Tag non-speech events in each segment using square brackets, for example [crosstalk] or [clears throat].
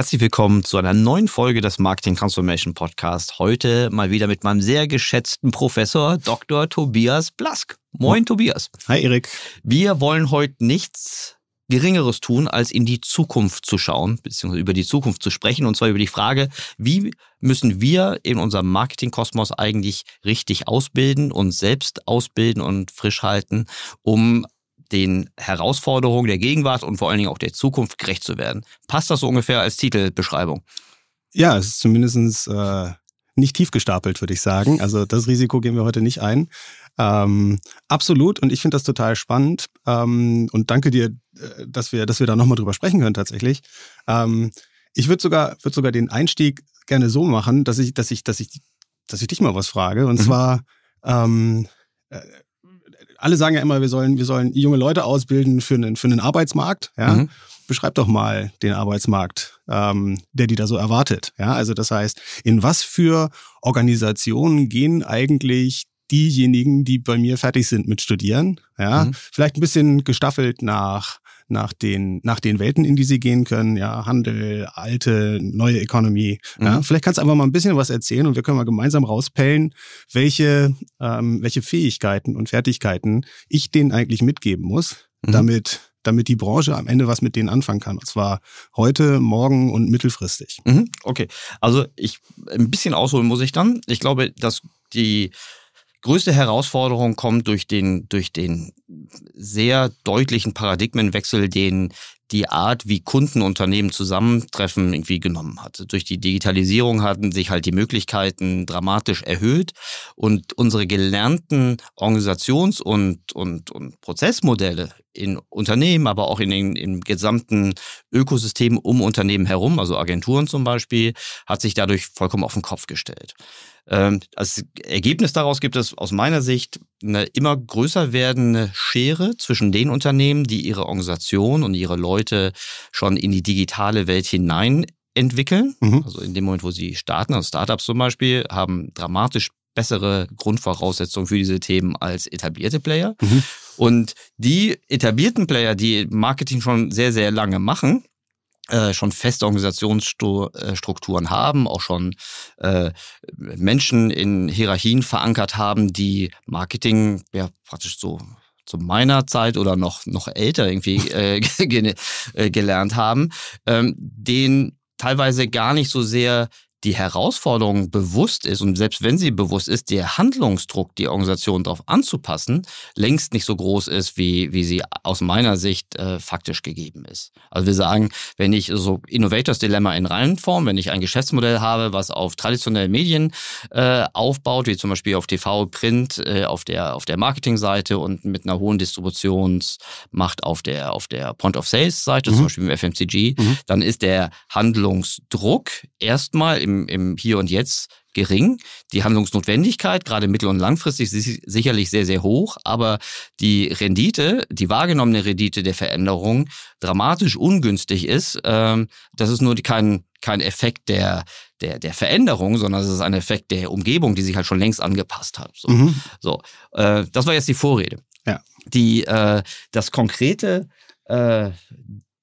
Herzlich willkommen zu einer neuen Folge des Marketing Transformation Podcast. Heute mal wieder mit meinem sehr geschätzten Professor Dr. Tobias Blask. Moin, Tobias. Hi, Erik. Wir wollen heute nichts Geringeres tun, als in die Zukunft zu schauen, beziehungsweise über die Zukunft zu sprechen, und zwar über die Frage, wie müssen wir in unserem Marketingkosmos eigentlich richtig ausbilden, uns selbst ausbilden und frisch halten, um den Herausforderungen der Gegenwart und vor allen Dingen auch der Zukunft gerecht zu werden. Passt das so ungefähr als Titelbeschreibung? Ja, es ist zumindest äh, nicht tief gestapelt, würde ich sagen. Also das Risiko gehen wir heute nicht ein. Ähm, absolut. Und ich finde das total spannend. Ähm, und danke dir, äh, dass wir, dass wir da nochmal drüber sprechen können tatsächlich. Ähm, ich würde sogar, würde sogar den Einstieg gerne so machen, dass ich, dass ich, dass ich, dass ich dich mal was frage. Und mhm. zwar, ähm, äh, alle sagen ja immer, wir sollen, wir sollen junge Leute ausbilden für einen, für einen Arbeitsmarkt. Ja? Mhm. Beschreib doch mal den Arbeitsmarkt, ähm, der die da so erwartet. Ja, also das heißt, in was für Organisationen gehen eigentlich diejenigen, die bei mir fertig sind mit Studieren? Ja, mhm. vielleicht ein bisschen gestaffelt nach nach den, nach den Welten, in die sie gehen können, ja, Handel, alte, neue Economy. Mhm. Ja. Vielleicht kannst du einfach mal ein bisschen was erzählen und wir können mal gemeinsam rauspellen, welche, ähm, welche Fähigkeiten und Fertigkeiten ich denen eigentlich mitgeben muss, mhm. damit damit die Branche am Ende was mit denen anfangen kann. Und zwar heute, morgen und mittelfristig. Mhm, okay. Also ich ein bisschen ausholen muss ich dann. Ich glaube, dass die größte Herausforderung kommt durch den, durch den sehr deutlichen Paradigmenwechsel, den die Art, wie Kundenunternehmen zusammentreffen, irgendwie genommen hat. Durch die Digitalisierung hatten sich halt die Möglichkeiten dramatisch erhöht und unsere gelernten Organisations- und, und, und Prozessmodelle in Unternehmen, aber auch in den im gesamten Ökosystem um Unternehmen herum, also Agenturen zum Beispiel, hat sich dadurch vollkommen auf den Kopf gestellt. Ähm, als Ergebnis daraus gibt es aus meiner Sicht eine immer größer werdende Schere zwischen den Unternehmen, die ihre Organisation und ihre Leute schon in die digitale Welt hinein entwickeln. Mhm. Also in dem Moment, wo sie starten, also Startups zum Beispiel, haben dramatisch bessere Grundvoraussetzungen für diese Themen als etablierte Player. Mhm. Und die etablierten Player, die Marketing schon sehr, sehr lange machen, äh, schon feste Organisationsstrukturen haben, auch schon äh, Menschen in Hierarchien verankert haben, die Marketing ja praktisch so zu meiner Zeit oder noch noch älter irgendwie [laughs] äh, gelernt haben, ähm, den teilweise gar nicht so sehr die Herausforderung bewusst ist und selbst wenn sie bewusst ist, der Handlungsdruck, die Organisation darauf anzupassen, längst nicht so groß ist, wie, wie sie aus meiner Sicht äh, faktisch gegeben ist. Also wir sagen, wenn ich so Innovators Dilemma in Reihenform, wenn ich ein Geschäftsmodell habe, was auf traditionellen Medien äh, aufbaut, wie zum Beispiel auf TV, Print, äh, auf der, auf der Marketingseite und mit einer hohen Distributionsmacht auf der, auf der Point of Sales Seite, mhm. zum Beispiel im FMCG, mhm. dann ist der Handlungsdruck erstmal im, im Hier und Jetzt gering. Die Handlungsnotwendigkeit, gerade mittel- und langfristig, ist sicherlich sehr, sehr hoch, aber die Rendite, die wahrgenommene Rendite der Veränderung dramatisch ungünstig ist. Ähm, das ist nur kein, kein Effekt der, der, der Veränderung, sondern es ist ein Effekt der Umgebung, die sich halt schon längst angepasst hat. So, mhm. so äh, das war jetzt die Vorrede. Ja. Die, äh, das konkrete äh,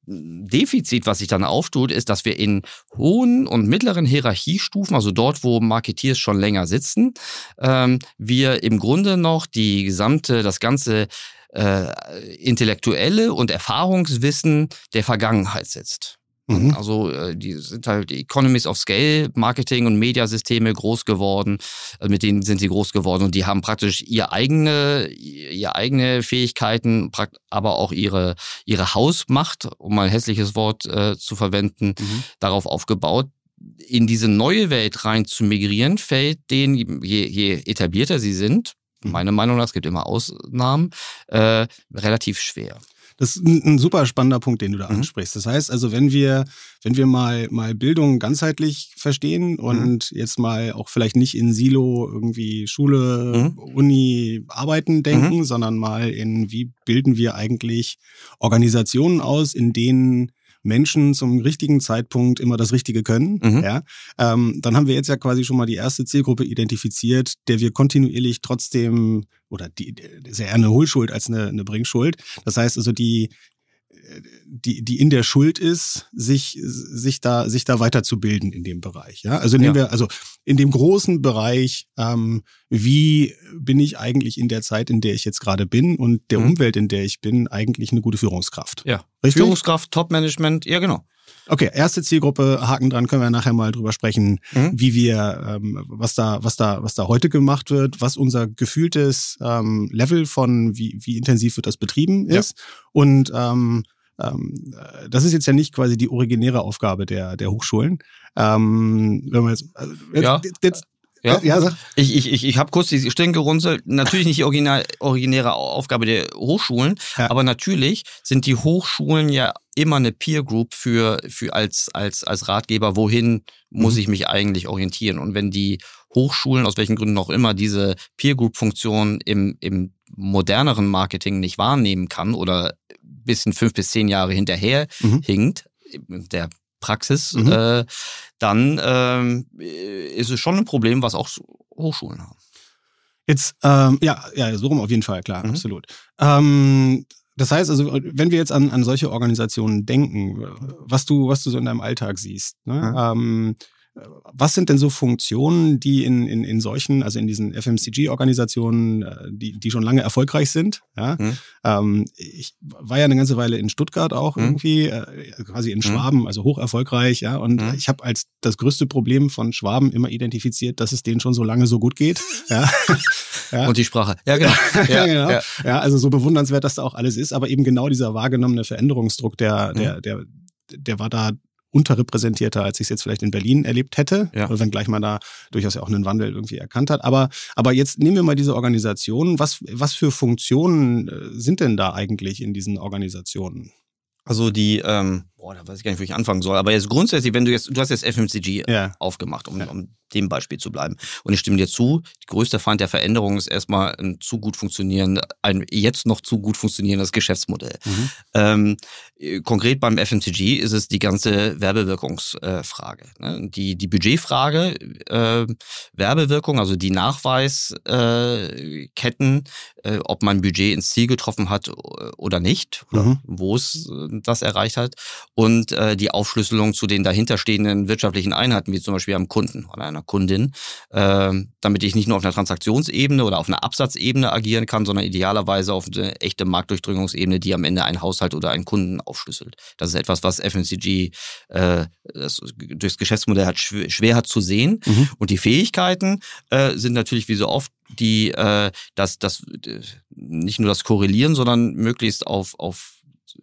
Defizit, was sich dann auftut, ist, dass wir in hohen und mittleren Hierarchiestufen, also dort, wo Marketeers schon länger sitzen, ähm, wir im Grunde noch die gesamte, das ganze äh, intellektuelle und Erfahrungswissen der Vergangenheit sitzt. Mhm. Also äh, die sind halt Economies of Scale, Marketing und Mediasysteme groß geworden. Also mit denen sind sie groß geworden und die haben praktisch ihre eigene, ihre eigene Fähigkeiten, aber auch ihre, ihre Hausmacht, um mal ein hässliches Wort äh, zu verwenden, mhm. darauf aufgebaut in diese neue Welt rein zu migrieren, fällt denen, je, je etablierter sie sind, mhm. meiner Meinung nach, es gibt immer Ausnahmen, äh, relativ schwer. Das ist ein, ein, super spannender Punkt, den du da mhm. ansprichst. Das heißt also, wenn wir, wenn wir mal, mal Bildung ganzheitlich verstehen und mhm. jetzt mal auch vielleicht nicht in Silo irgendwie Schule, mhm. Uni, Arbeiten denken, mhm. sondern mal in, wie bilden wir eigentlich Organisationen aus, in denen Menschen zum richtigen Zeitpunkt immer das Richtige können, mhm. ja, ähm, dann haben wir jetzt ja quasi schon mal die erste Zielgruppe identifiziert, der wir kontinuierlich trotzdem oder die, ist ja eher eine Hohlschuld als eine, eine Bringschuld. Das heißt also, die, die, die in der Schuld ist, sich, sich da, sich da weiterzubilden in dem Bereich. Ja, also nehmen ja. wir, also in dem großen Bereich, ähm, wie bin ich eigentlich in der Zeit, in der ich jetzt gerade bin und der mhm. Umwelt, in der ich bin, eigentlich eine gute Führungskraft. Ja. Richtig? Führungskraft, Top-Management, ja, genau. Okay, erste Zielgruppe, Haken dran, können wir nachher mal drüber sprechen, mhm. wie wir, ähm, was da, was da, was da heute gemacht wird, was unser gefühltes ähm, Level von wie, wie intensiv wird das betrieben ist ja. und ähm, ähm, das ist jetzt ja nicht quasi die originäre Aufgabe der, der Hochschulen. Ähm, wenn man jetzt, also jetzt, ja. jetzt ja, ja sag. Ich, ich, ich, ich habe kurz die Stirn gerunzelt. Natürlich nicht die original, originäre Aufgabe der Hochschulen, ja. aber natürlich sind die Hochschulen ja immer eine Peer Group für, für als, als, als Ratgeber, wohin muss mhm. ich mich eigentlich orientieren. Und wenn die Hochschulen, aus welchen Gründen auch immer, diese Peer Group Funktion im, im moderneren Marketing nicht wahrnehmen kann oder bisschen fünf bis zehn Jahre hinterher mhm. hinkt, der Praxis, mhm. äh, dann ähm, ist es schon ein Problem, was auch Hochschulen haben. Jetzt, ähm, ja, ja, so rum auf jeden Fall, klar, mhm. absolut. Ähm, das heißt also, wenn wir jetzt an, an solche Organisationen denken, was du, was du so in deinem Alltag siehst, ne? Mhm. Was sind denn so Funktionen, die in, in, in solchen, also in diesen FMCG-Organisationen, äh, die, die schon lange erfolgreich sind? Ja? Ähm, ich war ja eine ganze Weile in Stuttgart auch mhm. irgendwie, äh, quasi in mhm. Schwaben, also hoch erfolgreich, ja. Und mhm. ich habe als das größte Problem von Schwaben immer identifiziert, dass es denen schon so lange so gut geht. [laughs] ja. ja. Und die Sprache. Ja, genau. [laughs] Ja, genau. Ja. ja, also so bewundernswert, dass da auch alles ist, aber eben genau dieser wahrgenommene Veränderungsdruck, der, der, mhm. der, der war da unterrepräsentierter, als ich es jetzt vielleicht in Berlin erlebt hätte, ja. wenngleich man da durchaus ja auch einen Wandel irgendwie erkannt hat. Aber, aber jetzt nehmen wir mal diese Organisationen. Was, was für Funktionen äh, sind denn da eigentlich in diesen Organisationen? Also die, ähm, boah, da weiß ich gar nicht, wo ich anfangen soll. Aber jetzt grundsätzlich, wenn du jetzt, du hast jetzt FMCG ja. aufgemacht, um, ja. um dem Beispiel zu bleiben. Und ich stimme dir zu, die größte Feind der Veränderung ist erstmal ein zu gut funktionierendes, ein jetzt noch zu gut funktionierendes Geschäftsmodell. Mhm. Ähm, konkret beim FMCG ist es die ganze Werbewirkungsfrage. Äh, ne? Die, die Budgetfrage, äh, Werbewirkung, also die Nachweisketten, äh, äh, ob man Budget ins Ziel getroffen hat oder nicht, oder mhm. wo es äh, das erreicht hat. Und äh, die Aufschlüsselung zu den dahinterstehenden wirtschaftlichen Einheiten, wie zum Beispiel am Kunden oder einer Kundin, äh, damit ich nicht nur auf einer Transaktionsebene oder auf einer Absatzebene agieren kann, sondern idealerweise auf eine echte Marktdurchdringungsebene, die am Ende einen Haushalt oder einen Kunden aufschlüsselt. Das ist etwas, was FMCG äh, das, durchs Geschäftsmodell hat schwer, schwer hat zu sehen. Mhm. Und die Fähigkeiten äh, sind natürlich wie so oft die äh, das, das nicht nur das Korrelieren, sondern möglichst auf, auf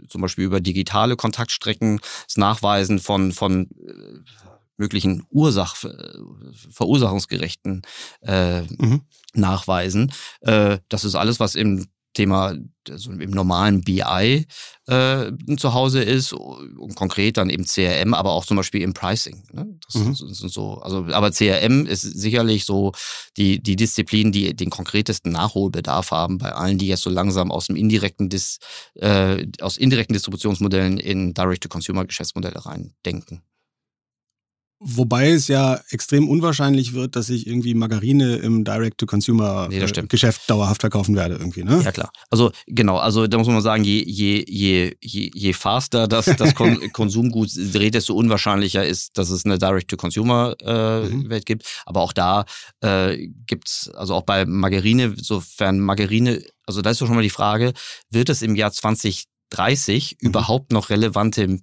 zum Beispiel über digitale Kontaktstrecken, das Nachweisen von, von äh, möglichen Ursach, verursachungsgerechten äh, mhm. Nachweisen. Äh, das ist alles, was im Thema also im normalen BI äh, zu Hause ist und konkret dann eben CRM, aber auch zum Beispiel im Pricing. Ne? Das mhm. sind so, also aber CRM ist sicherlich so die die Disziplin, die den konkretesten Nachholbedarf haben bei allen, die jetzt so langsam aus dem indirekten Dis, äh, aus indirekten Distributionsmodellen in Direct-to-Consumer-Geschäftsmodelle rein denken. Wobei es ja extrem unwahrscheinlich wird, dass ich irgendwie Margarine im Direct-to-Consumer-Geschäft nee, dauerhaft verkaufen werde irgendwie, ne? Ja, klar. Also genau, also da muss man sagen, je, je, je, je, je faster das, das Kon [laughs] Konsumgut dreht, desto unwahrscheinlicher ist, dass es eine Direct-to-Consumer-Welt äh, mhm. gibt. Aber auch da äh, gibt's also auch bei Margarine, sofern Margarine, also da ist doch schon mal die Frage, wird es im Jahr 2030 mhm. überhaupt noch relevante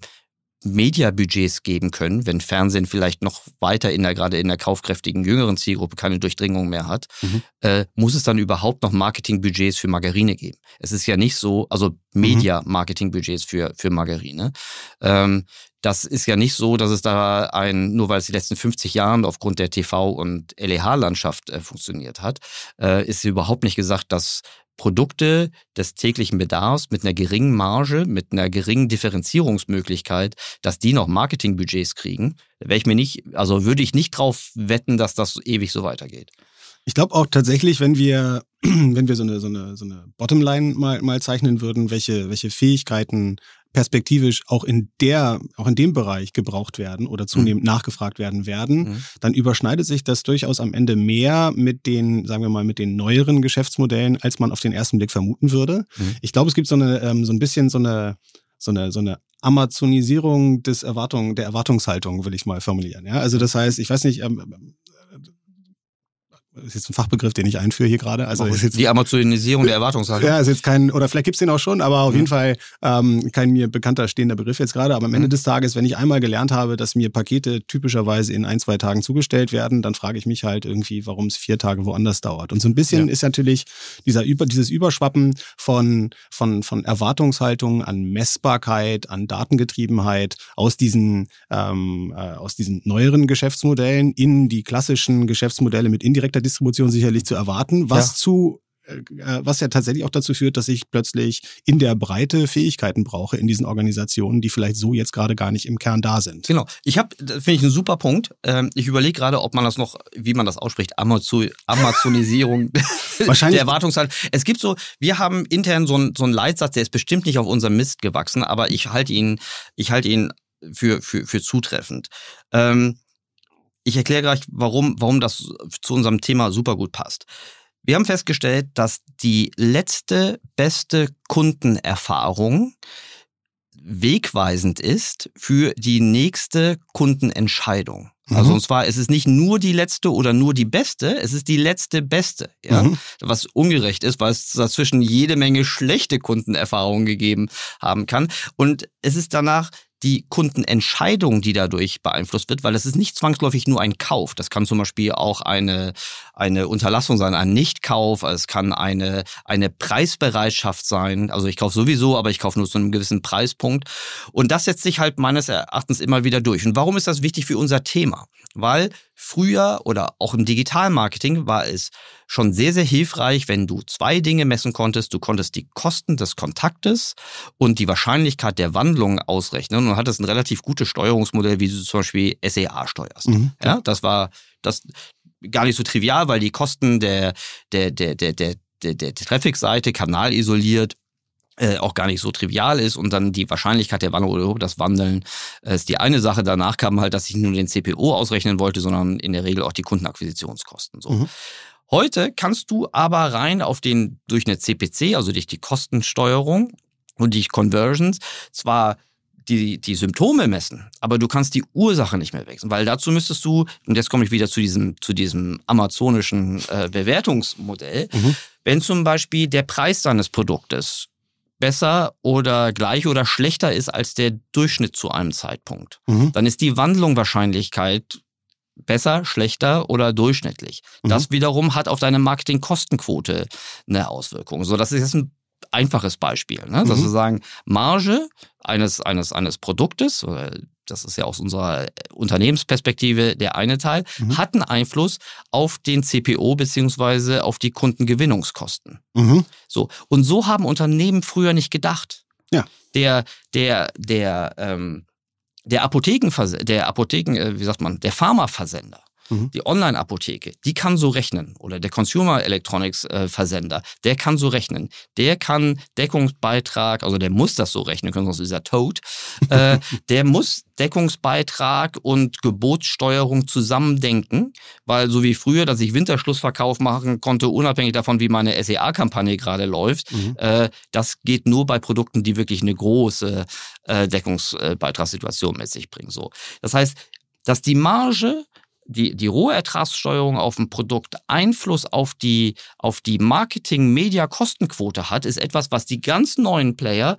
Mediabudgets geben können, wenn Fernsehen vielleicht noch weiter in der, gerade in der kaufkräftigen jüngeren Zielgruppe keine Durchdringung mehr hat, mhm. äh, muss es dann überhaupt noch Marketingbudgets für Margarine geben? Es ist ja nicht so, also Media-Marketingbudgets für, für Margarine. Ähm, das ist ja nicht so, dass es da ein, nur weil es die letzten 50 Jahren aufgrund der TV- und LEH-Landschaft äh, funktioniert hat, äh, ist überhaupt nicht gesagt, dass Produkte des täglichen Bedarfs mit einer geringen Marge, mit einer geringen Differenzierungsmöglichkeit, dass die noch Marketingbudgets kriegen, wäre ich mir nicht, also würde ich nicht drauf wetten, dass das ewig so weitergeht. Ich glaube auch tatsächlich, wenn wir, [clears throat] wenn wir so eine, so eine, so eine Bottomline mal, mal zeichnen würden, welche, welche Fähigkeiten perspektivisch auch in der, auch in dem Bereich gebraucht werden oder zunehmend mhm. nachgefragt werden werden, mhm. dann überschneidet sich das durchaus am Ende mehr mit den, sagen wir mal, mit den neueren Geschäftsmodellen, als man auf den ersten Blick vermuten würde. Mhm. Ich glaube, es gibt so eine, ähm, so ein bisschen so eine, so eine, so eine Amazonisierung des Erwartung, der Erwartungshaltung, will ich mal formulieren. Ja, also das heißt, ich weiß nicht, ähm, ist jetzt ein Fachbegriff, den ich einführe hier gerade. Also ist jetzt, die Amazonisierung der Erwartungshaltung. Ja, ist jetzt kein, oder vielleicht gibt's den auch schon, aber auf mhm. jeden Fall ähm, kein mir bekannter stehender Begriff jetzt gerade. Aber am Ende mhm. des Tages, wenn ich einmal gelernt habe, dass mir Pakete typischerweise in ein, zwei Tagen zugestellt werden, dann frage ich mich halt irgendwie, warum es vier Tage woanders dauert. Und so ein bisschen ja. ist natürlich dieser über, dieses Überschwappen von, von, von Erwartungshaltung an Messbarkeit, an Datengetriebenheit aus diesen, ähm, äh, aus diesen neueren Geschäftsmodellen in die klassischen Geschäftsmodelle mit indirekter Distribution sicherlich zu erwarten, was ja. zu äh, äh, was ja tatsächlich auch dazu führt, dass ich plötzlich in der Breite Fähigkeiten brauche in diesen Organisationen, die vielleicht so jetzt gerade gar nicht im Kern da sind. Genau. Ich habe, finde ich, einen super Punkt. Ähm, ich überlege gerade, ob man das noch, wie man das ausspricht, Amazon Amazonisierung [laughs] Wahrscheinlich. der Erwartungshaltung. Es gibt so, wir haben intern so einen so einen Leitsatz, der ist bestimmt nicht auf unserem Mist gewachsen, aber ich halte ihn, ich halte ihn für, für, für zutreffend. Ähm, ich erkläre gleich, warum, warum das zu unserem Thema super gut passt. Wir haben festgestellt, dass die letzte beste Kundenerfahrung wegweisend ist für die nächste Kundenentscheidung. Mhm. Also und zwar, es ist nicht nur die letzte oder nur die beste, es ist die letzte beste, ja? Mhm. was ungerecht ist, weil es dazwischen jede Menge schlechte Kundenerfahrungen gegeben haben kann. Und es ist danach die Kundenentscheidung, die dadurch beeinflusst wird, weil es ist nicht zwangsläufig nur ein Kauf. Das kann zum Beispiel auch eine, eine Unterlassung sein, ein Nichtkauf. Es kann eine, eine Preisbereitschaft sein. Also ich kaufe sowieso, aber ich kaufe nur zu einem gewissen Preispunkt. Und das setzt sich halt meines Erachtens immer wieder durch. Und warum ist das wichtig für unser Thema? Weil früher oder auch im Digitalmarketing war es schon sehr, sehr hilfreich, wenn du zwei Dinge messen konntest. Du konntest die Kosten des Kontaktes und die Wahrscheinlichkeit der Wandlung ausrechnen und hattest ein relativ gutes Steuerungsmodell, wie du zum Beispiel SEA steuerst. Mhm. Ja, das war das gar nicht so trivial, weil die Kosten der, der, der, der, der, der, der Traffic-Seite kanalisoliert äh, auch gar nicht so trivial ist und dann die Wahrscheinlichkeit der Wandlung oder das Wandeln äh, ist die eine Sache. Danach kam halt, dass ich nur den CPO ausrechnen wollte, sondern in der Regel auch die Kundenakquisitionskosten. So. Mhm. Heute kannst du aber rein auf den durch eine CPC, also durch die Kostensteuerung und die Conversions, zwar die, die Symptome messen, aber du kannst die Ursache nicht mehr wechseln, weil dazu müsstest du, und jetzt komme ich wieder zu diesem, zu diesem amazonischen äh, Bewertungsmodell, mhm. wenn zum Beispiel der Preis deines Produktes besser oder gleich oder schlechter ist als der Durchschnitt zu einem Zeitpunkt, mhm. dann ist die Wandlungswahrscheinlichkeit besser, schlechter oder durchschnittlich. Mhm. Das wiederum hat auf deine Marketingkostenquote eine Auswirkung. So, das ist jetzt ein einfaches Beispiel, ne? dass mhm. wir sagen, Marge eines, eines, eines Produktes, das ist ja aus unserer Unternehmensperspektive der eine Teil, mhm. hat einen Einfluss auf den CPO beziehungsweise auf die Kundengewinnungskosten. Mhm. So. Und so haben Unternehmen früher nicht gedacht. Ja. Der, der, der, ähm, der Apotheken, der Apotheken, äh, wie sagt man, der Pharmaversender Mhm. Die Online-Apotheke, die kann so rechnen. Oder der Consumer Electronics äh, Versender, der kann so rechnen. Der kann Deckungsbeitrag, also der muss das so rechnen können, sonst ist er tot. äh, [laughs] der muss Deckungsbeitrag und Gebotssteuerung zusammendenken, weil so wie früher, dass ich Winterschlussverkauf machen konnte, unabhängig davon, wie meine SEA-Kampagne gerade läuft, mhm. äh, das geht nur bei Produkten, die wirklich eine große äh, Deckungsbeitragssituation mit sich bringen. So. Das heißt, dass die Marge die, die Rohertragssteuerung auf ein Produkt Einfluss auf die, auf die Marketing-Media-Kostenquote hat, ist etwas, was die ganz neuen Player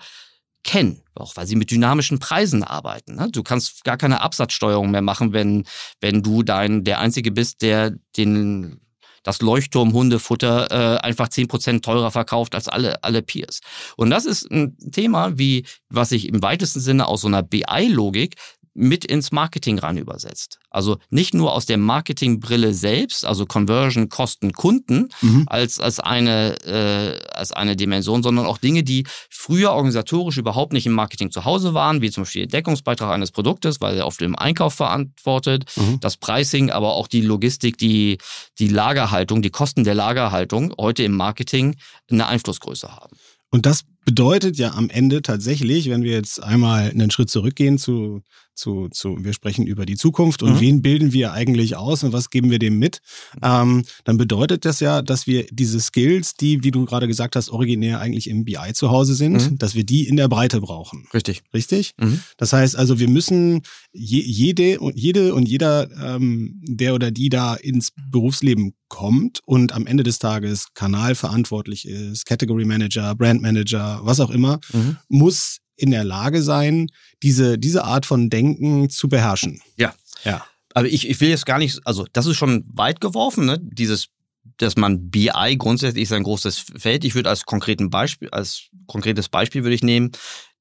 kennen, auch weil sie mit dynamischen Preisen arbeiten. Ne? Du kannst gar keine Absatzsteuerung mehr machen, wenn, wenn du dein, der Einzige bist, der den das Leuchtturm-Hundefutter äh, einfach zehn Prozent teurer verkauft als alle, alle Peers. Und das ist ein Thema, wie, was sich im weitesten Sinne aus so einer BI-Logik mit ins Marketing rein übersetzt. Also nicht nur aus der Marketingbrille selbst, also Conversion, Kosten, Kunden mhm. als, als, eine, äh, als eine Dimension, sondern auch Dinge, die früher organisatorisch überhaupt nicht im Marketing zu Hause waren, wie zum Beispiel der Deckungsbeitrag eines Produktes, weil er oft im Einkauf verantwortet, mhm. das Pricing, aber auch die Logistik, die, die Lagerhaltung, die Kosten der Lagerhaltung heute im Marketing eine Einflussgröße haben. Und das bedeutet ja am Ende tatsächlich, wenn wir jetzt einmal einen Schritt zurückgehen zu zu, zu, wir sprechen über die Zukunft und mhm. wen bilden wir eigentlich aus und was geben wir dem mit, ähm, dann bedeutet das ja, dass wir diese Skills, die, wie du gerade gesagt hast, originär eigentlich im BI zu Hause sind, mhm. dass wir die in der Breite brauchen. Richtig. Richtig? Mhm. Das heißt also, wir müssen je, jede und jede und jeder, ähm, der oder die da ins Berufsleben kommt und am Ende des Tages kanalverantwortlich ist, Category Manager, Brand Manager, was auch immer, mhm. muss in der Lage sein, diese, diese Art von Denken zu beherrschen. Ja. Ja. Aber ich, ich will jetzt gar nicht, also das ist schon weit geworfen, ne? Dieses, dass man BI grundsätzlich ist ein großes Feld. Ich würde als konkreten Beispiel, als konkretes Beispiel würde ich nehmen,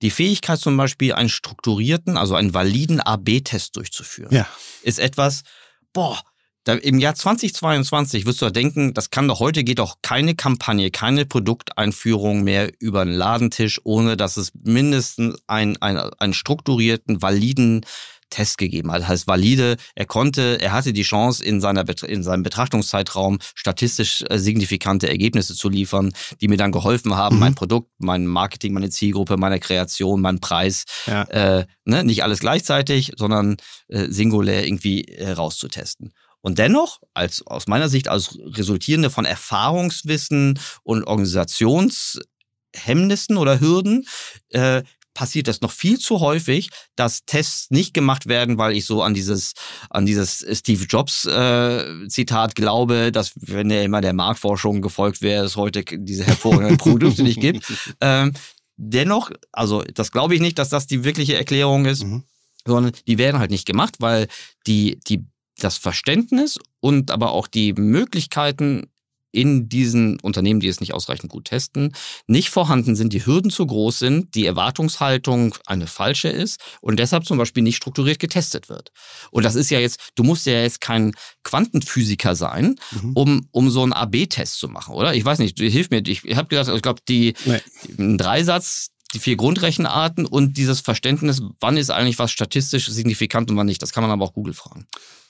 die Fähigkeit zum Beispiel, einen strukturierten, also einen validen AB-Test durchzuführen. Ja. Ist etwas, boah, da, Im Jahr 2022 wirst du ja denken, das kann doch heute geht doch keine Kampagne, keine Produkteinführung mehr über einen Ladentisch, ohne dass es mindestens einen, einen, einen strukturierten, validen Test gegeben hat. Das heißt valide, er konnte, er hatte die Chance in seiner in seinem Betrachtungszeitraum statistisch äh, signifikante Ergebnisse zu liefern, die mir dann geholfen haben, mhm. mein Produkt, mein Marketing, meine Zielgruppe, meine Kreation, mein Preis, ja. äh, ne, nicht alles gleichzeitig, sondern äh, singulär irgendwie. Äh, und dennoch, als aus meiner Sicht als resultierende von Erfahrungswissen und Organisationshemmnissen oder Hürden, äh, passiert das noch viel zu häufig, dass Tests nicht gemacht werden, weil ich so an dieses an dieses Steve Jobs äh, Zitat glaube, dass wenn er immer der Marktforschung gefolgt wäre, es heute diese hervorragenden Produkte nicht gibt. [laughs] Ähm, dennoch, also das glaube ich nicht, dass das die wirkliche Erklärung ist. Mhm sondern die werden halt nicht gemacht, weil die, die das Verständnis und aber auch die Möglichkeiten in diesen Unternehmen, die es nicht ausreichend gut testen, nicht vorhanden sind, die Hürden zu groß sind, die Erwartungshaltung eine falsche ist und deshalb zum Beispiel nicht strukturiert getestet wird. Und das ist ja jetzt, du musst ja jetzt kein Quantenphysiker sein, mhm. um, um so einen AB-Test zu machen, oder? Ich weiß nicht, hilf mir, ich habe gedacht, ich glaube, die, nee. ein Dreisatz, die vier Grundrechenarten und dieses Verständnis, wann ist eigentlich was statistisch signifikant und wann nicht. Das kann man aber auch Google fragen.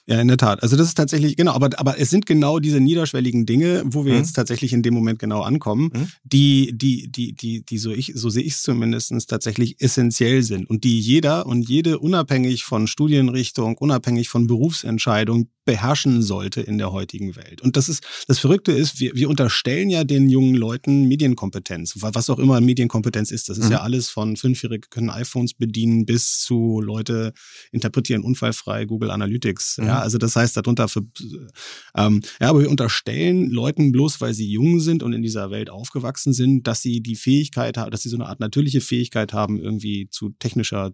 Ja, in der Tat. Also das ist tatsächlich, genau, aber, aber es sind genau diese niederschwelligen Dinge, wo wir mhm. jetzt tatsächlich in dem Moment genau ankommen, mhm. die, die, die, die, die so ich, so sehe ich es zumindest tatsächlich essentiell sind und die jeder und jede unabhängig von Studienrichtung, unabhängig von Berufsentscheidung beherrschen sollte in der heutigen Welt. Und das ist, das Verrückte ist, wir, wir unterstellen ja den jungen Leuten Medienkompetenz, was auch immer Medienkompetenz ist. Das ist mhm. ja alles von Fünfjährige können iPhones bedienen bis zu Leute interpretieren unfallfrei Google Analytics. Ja, also das heißt darunter für, ähm, ja, aber wir unterstellen Leuten bloß, weil sie jung sind und in dieser Welt aufgewachsen sind, dass sie die Fähigkeit haben, dass sie so eine Art natürliche Fähigkeit haben, irgendwie zu technischer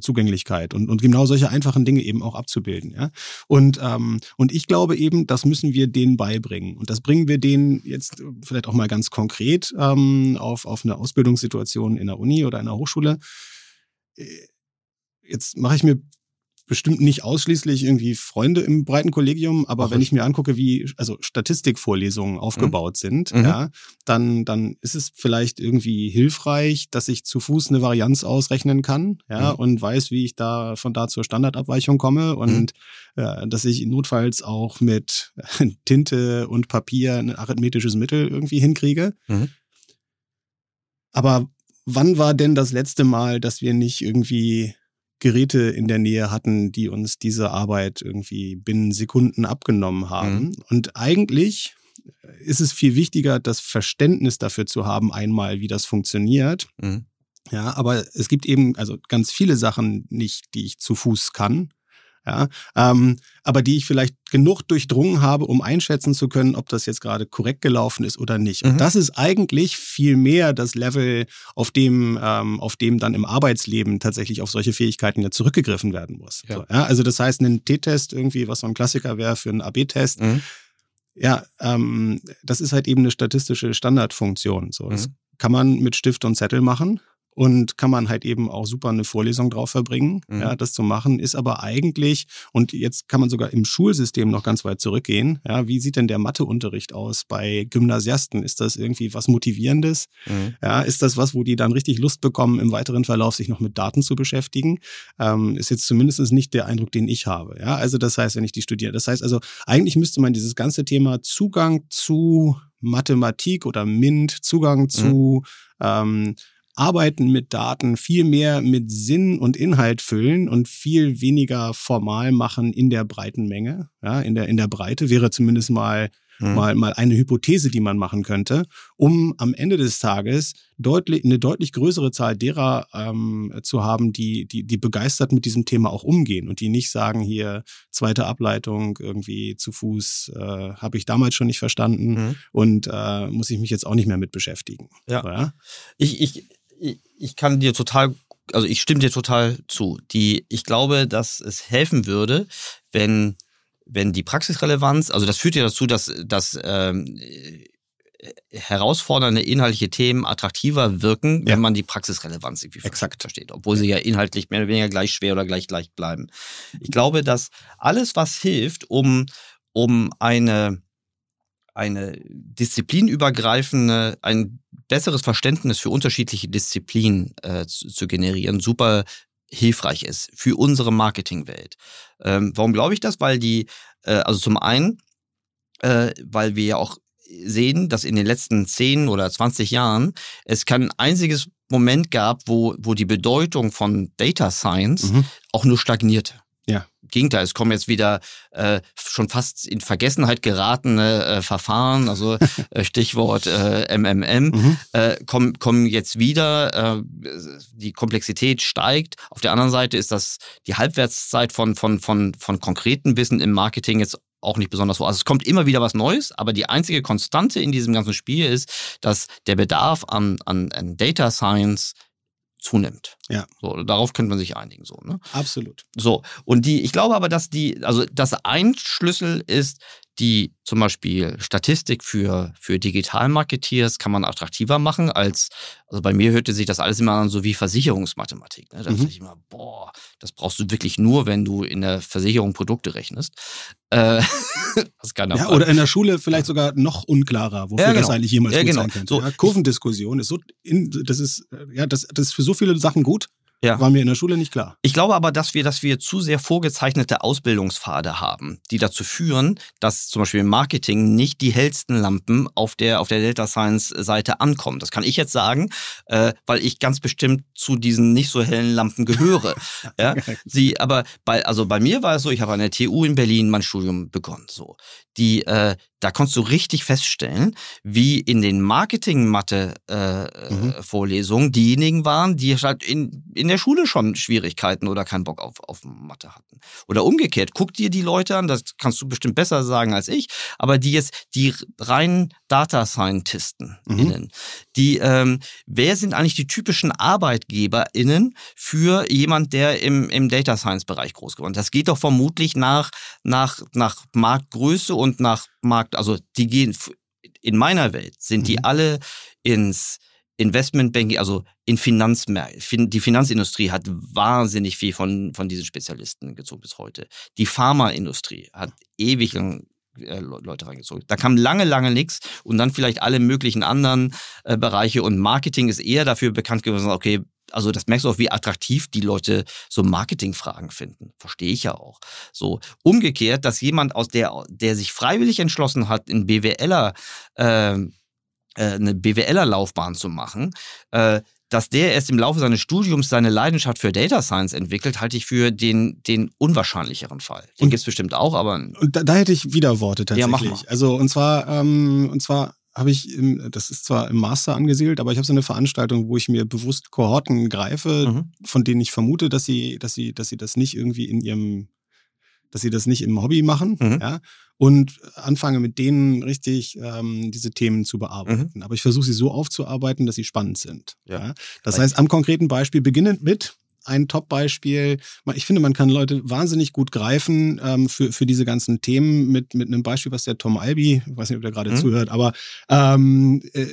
Zugänglichkeit und, und genau solche einfachen Dinge eben auch abzubilden. Ja? Und, ähm, und ich glaube eben, das müssen wir denen beibringen. Und das bringen wir denen jetzt vielleicht auch mal ganz konkret ähm, auf, auf eine Ausbildungssituation in der Uni oder in der Hochschule. Äh, jetzt mache ich mir bestimmt nicht ausschließlich irgendwie Freunde im breiten Kollegium, aber Ach, wenn ich mir angucke, wie also Statistikvorlesungen mhm. aufgebaut mhm. sind, mhm. ja, dann dann ist es vielleicht irgendwie hilfreich, dass ich zu Fuß eine Varianz ausrechnen kann, ja, mhm. und weiß, wie ich da von da zur Standardabweichung komme und mhm. äh, dass ich notfalls auch mit [laughs] Tinte und Papier ein arithmetisches Mittel irgendwie hinkriege. Mhm. Aber wann war denn das letzte Mal, dass wir nicht irgendwie Geräte in der Nähe hatten, die uns diese Arbeit irgendwie binnen Sekunden abgenommen haben. Mhm. Und eigentlich ist es viel wichtiger, das Verständnis dafür zu haben, einmal, wie das funktioniert. Mhm. Ja, aber es gibt eben also ganz viele Sachen nicht, die ich zu Fuß kann ja, ähm, aber die ich vielleicht genug durchdrungen habe, um einschätzen zu können, ob das jetzt gerade korrekt gelaufen ist oder nicht. Und mhm. das ist eigentlich viel mehr das Level, auf dem, ähm, auf dem dann im Arbeitsleben tatsächlich auf solche Fähigkeiten ja zurückgegriffen werden muss. Ja. So, ja, also das heißt, ein T-Test irgendwie, was so ein Klassiker wäre für einen AB-Test, mhm ja, ähm, das ist halt eben eine statistische Standardfunktion. So, das Mhm. kann man mit Stift und Zettel machen und kann man halt eben auch super eine Vorlesung drauf verbringen, Mhm. ja, das zu machen, ist aber eigentlich, und jetzt kann man sogar im Schulsystem noch ganz weit zurückgehen, ja, wie sieht denn der Matheunterricht aus bei Gymnasiasten? Ist das irgendwie was Motivierendes? Mhm. Ja, ist das was, wo die dann richtig Lust bekommen, im weiteren Verlauf sich noch mit Daten zu beschäftigen? Ähm, ist jetzt zumindest nicht der Eindruck, den ich habe. Ja, also das heißt, wenn ich die studiere, das heißt also, eigentlich müsste man dieses ganze Thema Zugang zu Mathematik oder MINT, Zugang zu ähm, Arbeiten mit Daten viel mehr mit Sinn und Inhalt füllen und viel weniger formal machen in der breiten Menge, ja, in der, in der Breite wäre zumindest mal Mhm. mal, mal eine Hypothese, die man machen könnte, um am Ende des Tages deutlich, eine deutlich größere Zahl derer ähm, zu haben, die, die, die begeistert mit diesem Thema auch umgehen und die nicht sagen, hier zweite Ableitung irgendwie zu Fuß äh, habe ich damals schon nicht verstanden Mhm. und äh, muss ich mich jetzt auch nicht mehr mit beschäftigen. Ja. Ja? Ich, ich, ich, kann dir total, also ich stimme dir total zu. Die, ich glaube, dass es helfen würde, wenn, wenn die Praxisrelevanz, also das führt ja dazu, dass, dass ähm, äh, herausfordernde inhaltliche Themen attraktiver wirken, wenn Ja. man die Praxisrelevanz irgendwie Exakt. versteht, obwohl sie ja inhaltlich mehr oder weniger gleich schwer oder gleich leicht bleiben. Ich glaube, dass alles, was hilft, um, um eine, eine disziplinübergreifende, ein besseres Verständnis für unterschiedliche Disziplinen äh, zu, zu generieren, super hilfreich ist für unsere Marketingwelt. Ähm, warum glaube ich das? Weil die, äh, also zum einen, äh, weil wir ja auch sehen, dass in den letzten 10 oder 20 Jahren es kein einziges Moment gab, wo, wo die Bedeutung von Data Science Mhm. auch nur stagnierte. Ja. Gegenteil, es kommen jetzt wieder äh, schon fast in Vergessenheit geratene äh, Verfahren, also äh, Stichwort äh, MMM, Mhm. äh, kommen, kommen jetzt wieder. Äh, die Komplexität steigt. Auf der anderen Seite ist das die Halbwertszeit von, von, von, von konkreten Wissen im Marketing jetzt auch nicht besonders hoch. Also es kommt immer wieder was Neues, aber die einzige Konstante in diesem ganzen Spiel ist, dass der Bedarf an, an, an Data Science zunimmt. Ja. So, darauf könnte man sich einigen. So, ne? Absolut. So, und die, ich glaube aber, dass die, also das ein Schlüssel ist, die zum Beispiel Statistik für, für Digital-Marketeers kann man attraktiver machen als, also bei mir hörte sich das alles immer an so wie Versicherungsmathematik. Ne? Da Mhm. dachte ich immer, boah, das brauchst du wirklich nur, wenn du in der Versicherung Produkte rechnest. Äh, [laughs] was keiner Ja, oder in der Schule vielleicht sogar noch unklarer, wofür Ja, das genau. eigentlich jemals Ja, gut genau. sein könnte. So. Ja, Kurvendiskussion ist so, in, das ist, äh, ja, das, das ist für so viele Sachen gut, Ja. war mir in der Schule nicht klar. Ich glaube aber, dass wir, dass wir zu sehr vorgezeichnete Ausbildungspfade haben, die dazu führen, dass zum Beispiel im Marketing nicht die hellsten Lampen auf der, auf der Data Science Seite ankommen. Das kann ich jetzt sagen, äh, weil ich ganz bestimmt zu diesen nicht so hellen Lampen gehöre. [laughs] ja? Sie, aber bei, also bei mir war es so, ich habe an der TU in Berlin mein Studium begonnen. So. Die, äh, da konntest du richtig feststellen, wie in den Marketing-Mathe-Vorlesungen äh, Mhm. Vorlesungen diejenigen waren, die halt in, in der Schule schon Schwierigkeiten oder keinen Bock auf, auf Mathe hatten. Oder umgekehrt, guck dir die Leute an, das kannst du bestimmt besser sagen als ich, aber die jetzt, die reinen Data Scientisten Mhm. innen, die, ähm, wer sind eigentlich die typischen ArbeitgeberInnen für jemand, der im, im Data Science Bereich groß geworden ist? Das geht doch vermutlich nach, nach, nach Marktgröße und nach Markt, also die gehen, in meiner Welt sind die Mhm. alle ins Investmentbanking, also in Finanzmärkte. Fin die Finanzindustrie hat wahnsinnig viel von, von diesen Spezialisten gezogen bis heute. Die Pharmaindustrie hat ewig lang äh, Le- Leute reingezogen. Da kam lange, lange nichts und dann vielleicht alle möglichen anderen äh, Bereiche und Marketing ist eher dafür bekannt gewesen, okay, also das merkst du auch, wie attraktiv die Leute so Marketingfragen finden. Verstehe ich ja auch. So umgekehrt, dass jemand aus der, der sich freiwillig entschlossen hat, in BWLer ähm, äh, eine BWLer-Laufbahn zu machen, äh, dass der erst im Laufe seines Studiums seine Leidenschaft für Data Science entwickelt, halte ich für den, den unwahrscheinlicheren Fall. Den Und- gibt es bestimmt auch, aber Und da, da hätte ich wieder Worte Ja, tatsächlich. mach mal. Also und zwar, ähm, und zwar habe ich, im, das ist zwar im Master angesiedelt, aber ich habe so eine Veranstaltung, wo ich mir bewusst Kohorten greife, Mhm. von denen ich vermute, dass sie, dass sie, dass sie das nicht irgendwie in ihrem, dass sie das nicht im Hobby machen, Mhm. ja, und anfange mit denen richtig ähm, diese Themen zu bearbeiten. Aber ich versuche sie so aufzuarbeiten, dass sie spannend sind. Mhm. Ja. Ja. Das heißt, am konkreten Beispiel beginnend mit ein Top-Beispiel. Ich finde, man kann Leute wahnsinnig gut greifen ähm, für, für diese ganzen Themen mit, mit einem Beispiel, was der Tom Albi, ich weiß nicht, ob der gerade mhm. zuhört, aber ähm, äh,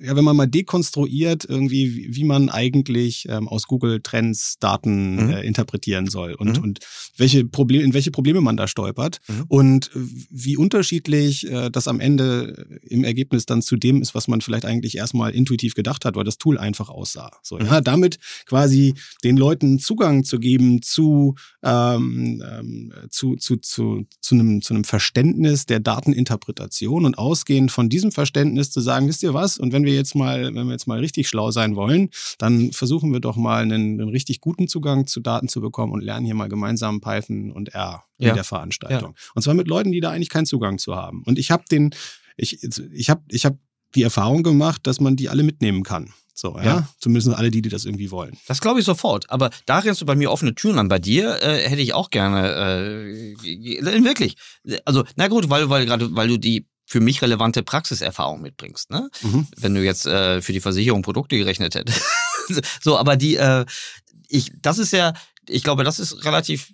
ja, wenn man mal dekonstruiert, irgendwie, wie, wie man eigentlich ähm, aus Google Trends Daten mhm. äh, interpretieren soll und, mhm. und welche Probleme, in welche Probleme man da stolpert mhm. und wie unterschiedlich äh, das am Ende im Ergebnis dann zu dem ist, was man vielleicht eigentlich erstmal intuitiv gedacht hat, weil das Tool einfach aussah. So, ja, mhm. damit quasi den Leuten Zugang zu geben zu, ähm, ähm, zu, zu, zu, zu, einem, zu einem Verständnis der Dateninterpretation und ausgehend von diesem Verständnis zu sagen, wisst ihr was? Und wenn wir jetzt mal, wenn wir jetzt mal richtig schlau sein wollen, dann versuchen wir doch mal einen, einen richtig guten Zugang zu Daten zu bekommen und lernen hier mal gemeinsam Python und R in ja. der Veranstaltung. Ja. Und zwar mit Leuten, die da eigentlich keinen Zugang zu haben. Und ich habe den, ich, ich habe ich hab die Erfahrung gemacht, dass man die alle mitnehmen kann. So, ja? ja. Zumindest alle die, die das irgendwie wollen. Das glaube ich sofort. Aber da rennst du bei mir offene Türen an. Bei dir äh, hätte ich auch gerne, äh, wirklich. Also, na gut, weil, weil gerade, weil du die für mich relevante Praxiserfahrung mitbringst. Ne? Mhm. Wenn du jetzt äh, für die Versicherung Produkte gerechnet hättest. [laughs] so, aber die, äh, ich, das ist ja, ich glaube, das ist relativ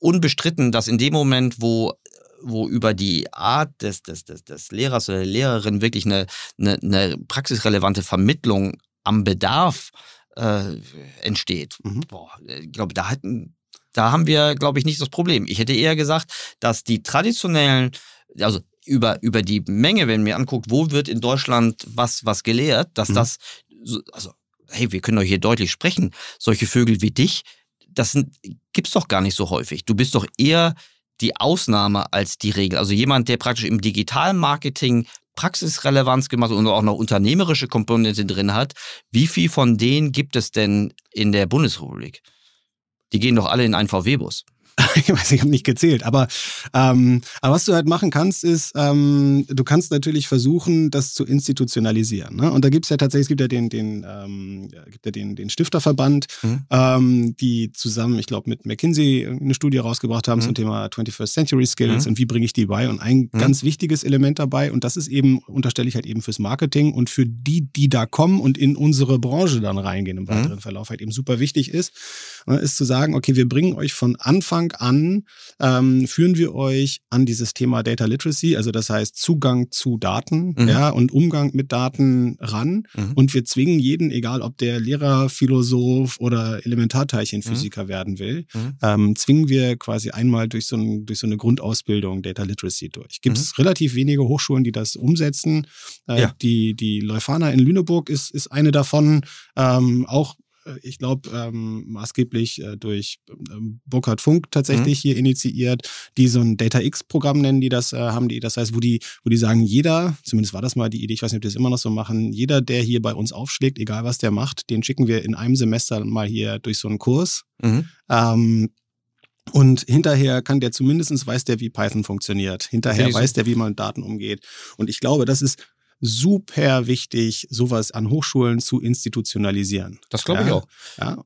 unbestritten, dass in dem Moment, wo wo über die Art des, des, des, des Lehrers oder der Lehrerin wirklich eine, eine, eine praxisrelevante Vermittlung am Bedarf äh, entsteht. Mhm. Boah, ich glaube, da hatten, da haben wir, glaube ich, nicht das Problem. Ich hätte eher gesagt, dass die traditionellen, also über, über die Menge, wenn man mir anguckt, wo wird in Deutschland was, was gelehrt, dass mhm. das, also, hey, wir können doch hier deutlich sprechen, solche Vögel wie dich, das sind, gibt's doch gar nicht so häufig. Du bist doch eher die Ausnahme als die Regel. Also jemand, der praktisch im Digitalmarketing Praxisrelevanz gemacht und auch noch unternehmerische Komponente drin hat. Wie viel von denen gibt es denn in der Bundesrepublik? Die gehen doch alle in einen VW-Bus. [laughs] ich weiß, ich habe nicht gezählt, aber, ähm, aber was du halt machen kannst, ist, ähm, du kannst natürlich versuchen, das zu institutionalisieren. Ne? Und da gibt's ja tatsächlich, es gibt ja den, den, ähm, gibt ja den, den Stifterverband, mhm. ähm, die zusammen, ich glaube, mit McKinsey eine Studie rausgebracht haben mhm. zum Thema 21st Century Skills mhm. und wie bringe ich die bei. Und ein mhm. ganz wichtiges Element dabei, und das ist eben, unterstelle ich halt eben fürs Marketing und für die, die da kommen und in unsere Branche dann reingehen im mhm. weiteren Verlauf, halt eben super wichtig ist, ne, ist zu sagen, okay, wir bringen euch von Anfang Anfang an ähm, führen wir euch an dieses Thema Data Literacy, also das heißt Zugang zu Daten mhm. ja, und Umgang mit Daten ran. Mhm. Und wir zwingen jeden, egal ob der Lehrer, Philosoph oder Elementarteilchenphysiker mhm. werden will, mhm. ähm, zwingen wir quasi einmal durch so, ein, durch so eine Grundausbildung Data Literacy durch. Gibt es mhm. relativ wenige Hochschulen, die das umsetzen. Äh, ja. Die, die Leuphana in Lüneburg ist, ist eine davon. Ähm, auch ich glaube, ähm, maßgeblich äh, durch ähm, Burkhard Funk tatsächlich mhm. hier initiiert, die so ein Data X-Programm nennen, die das äh, haben, die, das heißt, wo die, wo die sagen, jeder, zumindest war das mal die Idee, ich weiß nicht, ob die das immer noch so machen, jeder, der hier bei uns aufschlägt, egal was der macht, den schicken wir in einem Semester mal hier durch so einen Kurs. Mhm. Ähm, und hinterher kann der zumindestens weiß der, wie Python funktioniert. Hinterher weiß der, wie man mit Daten umgeht. Und ich glaube, das ist super wichtig, sowas an Hochschulen zu institutionalisieren. Das glaube ja? ich auch. Ja.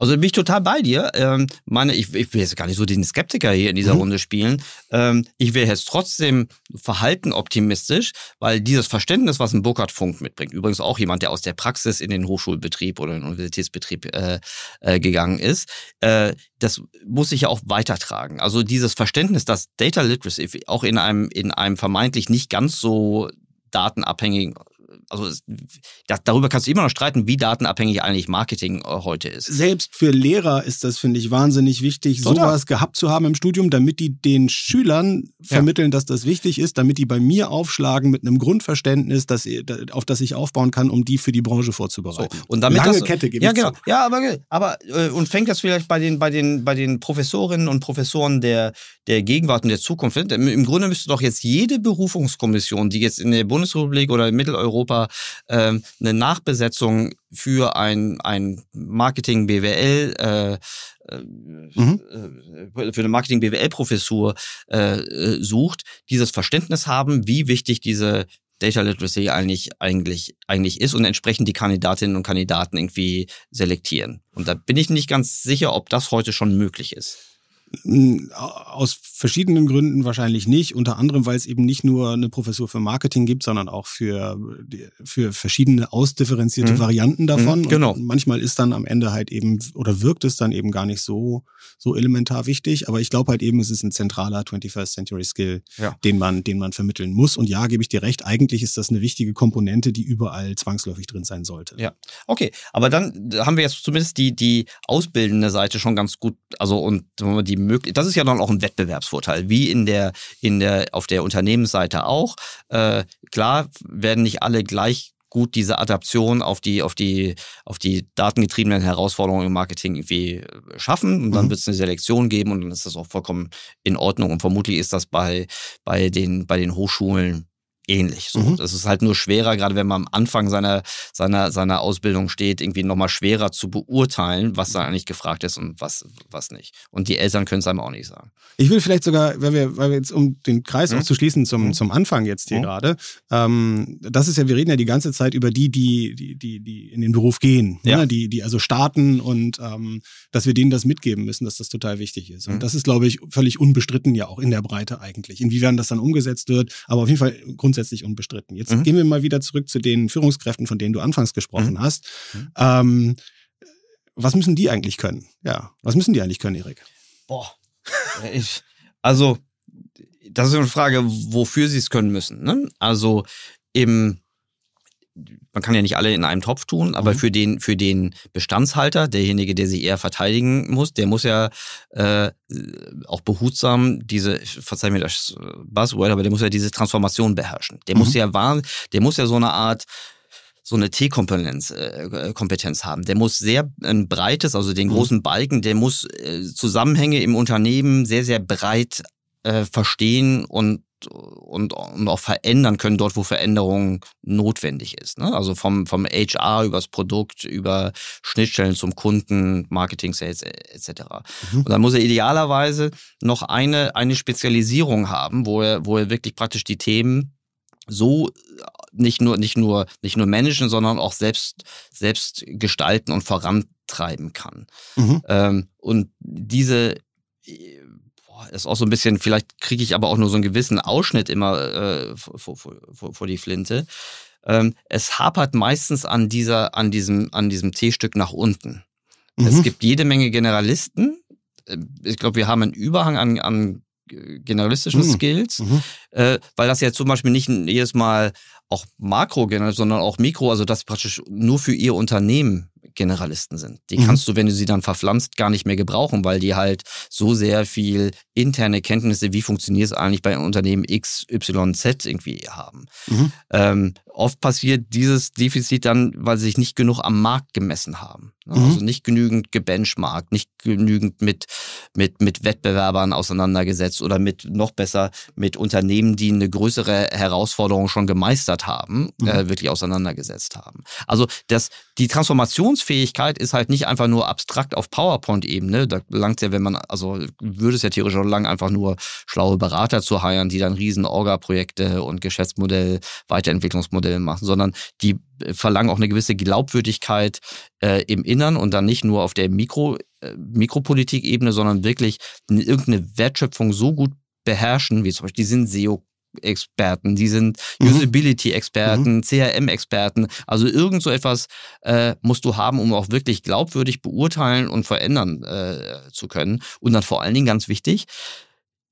Also bin ich total bei dir. Ähm, meine, ich, ich will jetzt gar nicht so den Skeptiker hier in dieser mhm. Runde spielen. Ähm, ich wäre jetzt trotzdem verhalten optimistisch, weil dieses Verständnis, was ein Burkhard Funk mitbringt, übrigens auch jemand, der aus der Praxis in den Hochschulbetrieb oder den Universitätsbetrieb äh, äh, gegangen ist, äh, das muss sich ja auch weitertragen. Also dieses Verständnis, dass Data Literacy auch in einem, in einem vermeintlich nicht ganz so datenabhängigen also das, darüber kannst du immer noch streiten, wie datenabhängig eigentlich Marketing äh, heute ist. Selbst für Lehrer ist das, finde ich, wahnsinnig wichtig, Total. sowas gehabt zu haben im Studium, damit die den Schülern vermitteln, ja. dass das wichtig ist, damit die bei mir aufschlagen mit einem Grundverständnis, dass, auf das ich aufbauen kann, um die für die Branche vorzubereiten. So. Und damit Lange das, Kette gibt Ja, genau. Zu. Ja, aber, aber äh, und fängt das vielleicht bei den, bei den, bei den Professorinnen und Professoren der, der Gegenwart und der Zukunft. Im Grunde müsste doch jetzt jede Berufungskommission, die jetzt in der Bundesrepublik oder in Mitteleuropa ähm, eine Nachbesetzung für ein, ein Marketing BWL äh, äh, mhm. Äh, für eine Marketing BWL Professur äh, sucht, dieses Verständnis haben, wie wichtig diese Data Literacy eigentlich, eigentlich, eigentlich ist und entsprechend die Kandidatinnen und Kandidaten irgendwie selektieren. Und da bin ich nicht ganz sicher, ob das heute schon möglich ist. Aus verschiedenen Gründen wahrscheinlich nicht. Unter anderem, weil es eben nicht nur eine Professur für Marketing gibt, sondern auch für, für verschiedene ausdifferenzierte mhm. Varianten davon. Mhm, genau. Und manchmal ist dann am Ende halt eben, oder wirkt es dann eben gar nicht so, so elementar wichtig. Aber ich glaube halt eben, es ist ein zentraler 21st Century Skill, ja. den man, den man vermitteln muss. Und ja, gebe ich dir recht, eigentlich ist das eine wichtige Komponente, die überall zwangsläufig drin sein sollte. Ja. Okay. Aber dann haben wir jetzt zumindest die, die ausbildende Seite schon ganz gut, also und die möglich, das ist ja dann auch ein Wettbewerbsvorteil, wie in der, in der, auf der Unternehmensseite auch. Äh, klar werden nicht alle gleich gut diese Adaption auf die, auf die, auf die datengetriebenen Herausforderungen im Marketing irgendwie schaffen. Und dann mhm. wird es eine Selektion geben und dann ist das auch vollkommen in Ordnung. Und vermutlich ist das bei, bei den, bei den Hochschulen ähnlich. So. Mhm. Das ist halt nur schwerer, gerade wenn man am Anfang seiner, seiner, seiner Ausbildung steht, irgendwie nochmal schwerer zu beurteilen, was da eigentlich gefragt ist und was, was nicht. Und die Eltern können es einem auch nicht sagen. Ich will vielleicht sogar, weil wir, weil wir jetzt, um den Kreis mhm. auch zu schließen zum, mhm. zum Anfang jetzt hier mhm. gerade, ähm, das ist ja, wir reden ja die ganze Zeit über die, die, die, die, die in den Beruf gehen, ne? ja. ne? die, die also starten und ähm, dass wir denen das mitgeben müssen, dass das total wichtig ist. Und mhm. das ist, glaube ich, völlig unbestritten ja auch in der Breite eigentlich. Inwiefern das dann umgesetzt wird, aber auf jeden Fall grundsätzlich grundsätzlich unbestritten. Jetzt mhm. gehen wir mal wieder zurück zu den Führungskräften, von denen du anfangs gesprochen mhm. hast. Mhm. Ähm, was müssen die eigentlich können? Ja, was müssen die eigentlich können, Erik? Boah, ich, also das ist eine Frage, wofür sie es können müssen. Ne? Also im man kann ja nicht alle in einem Topf tun, aber mhm. für den für den Bestandshalter, derjenige, der sich eher verteidigen muss, der muss ja äh, auch behutsam diese, verzeih mir das Buzzword, aber der muss ja diese Transformation beherrschen. Der mhm. muss ja wahr, der muss ja so eine Art so eine T-Kompetenz äh, Kompetenz haben. Der muss sehr ein breites, also den mhm. großen Balken, der muss äh, Zusammenhänge im Unternehmen sehr sehr breit äh, verstehen und und, und auch verändern können dort, wo Veränderung notwendig ist. Ne? Also vom, vom HR übers Produkt, über Schnittstellen zum Kunden, Marketing, Sales etc. Mhm. Und dann muss er idealerweise noch eine, eine Spezialisierung haben, wo er, wo er wirklich praktisch die Themen so nicht nur, nicht nur, nicht nur managen, sondern auch selbst, selbst gestalten und vorantreiben kann. Mhm. Ähm, und diese ist auch so ein bisschen, vielleicht kriege ich aber auch nur so einen gewissen Ausschnitt immer äh, vor, vor, vor, die Flinte. Ähm, es hapert meistens an dieser, an diesem, an diesem T-Stück nach unten. Mhm. Es gibt jede Menge Generalisten. Äh, ich glaube, wir haben einen Überhang an, an generalistischen mhm. Skills, mhm. Äh, weil das ja zum Beispiel nicht jedes Mal auch Makro, sondern auch Mikro, also das praktisch nur für ihr Unternehmen Generalisten sind. Die mhm. kannst du, wenn du sie dann verpflanzt, gar nicht mehr gebrauchen, weil die halt so sehr viel interne Kenntnisse, wie funktioniert es eigentlich bei Unternehmen X, Y, Z irgendwie haben. Mhm. Ähm, oft passiert dieses Defizit dann, weil sie sich nicht genug am Markt gemessen haben. Ne? Mhm. Also nicht genügend gebenchmarkt, nicht genügend mit, mit, mit Wettbewerbern auseinandergesetzt oder mit, noch besser, mit Unternehmen, die eine größere Herausforderung schon gemeistert haben, mhm. äh, wirklich auseinandergesetzt haben. Also das, die Transformationsfähigkeit ist halt nicht einfach nur abstrakt auf PowerPoint-Ebene. Da langt ja, wenn man, also würde es ja theoretisch auch lang, einfach nur schlaue Berater zu heiren, die dann riesen Orga-Projekte und Geschäftsmodell, Weiterentwicklungsmodelle machen, sondern die verlangen auch eine gewisse Glaubwürdigkeit äh, im Innern und dann nicht nur auf der Mikro, äh, Mikropolitik-Ebene, sondern wirklich irgendeine Wertschöpfung so gut beherrschen, wie zum Beispiel, die sind SEO Experten, die sind mhm. Usability-Experten, mhm. CRM-Experten. Also irgend so etwas äh, musst du haben, um auch wirklich glaubwürdig beurteilen und verändern äh, zu können. Und dann vor allen Dingen ganz wichtig,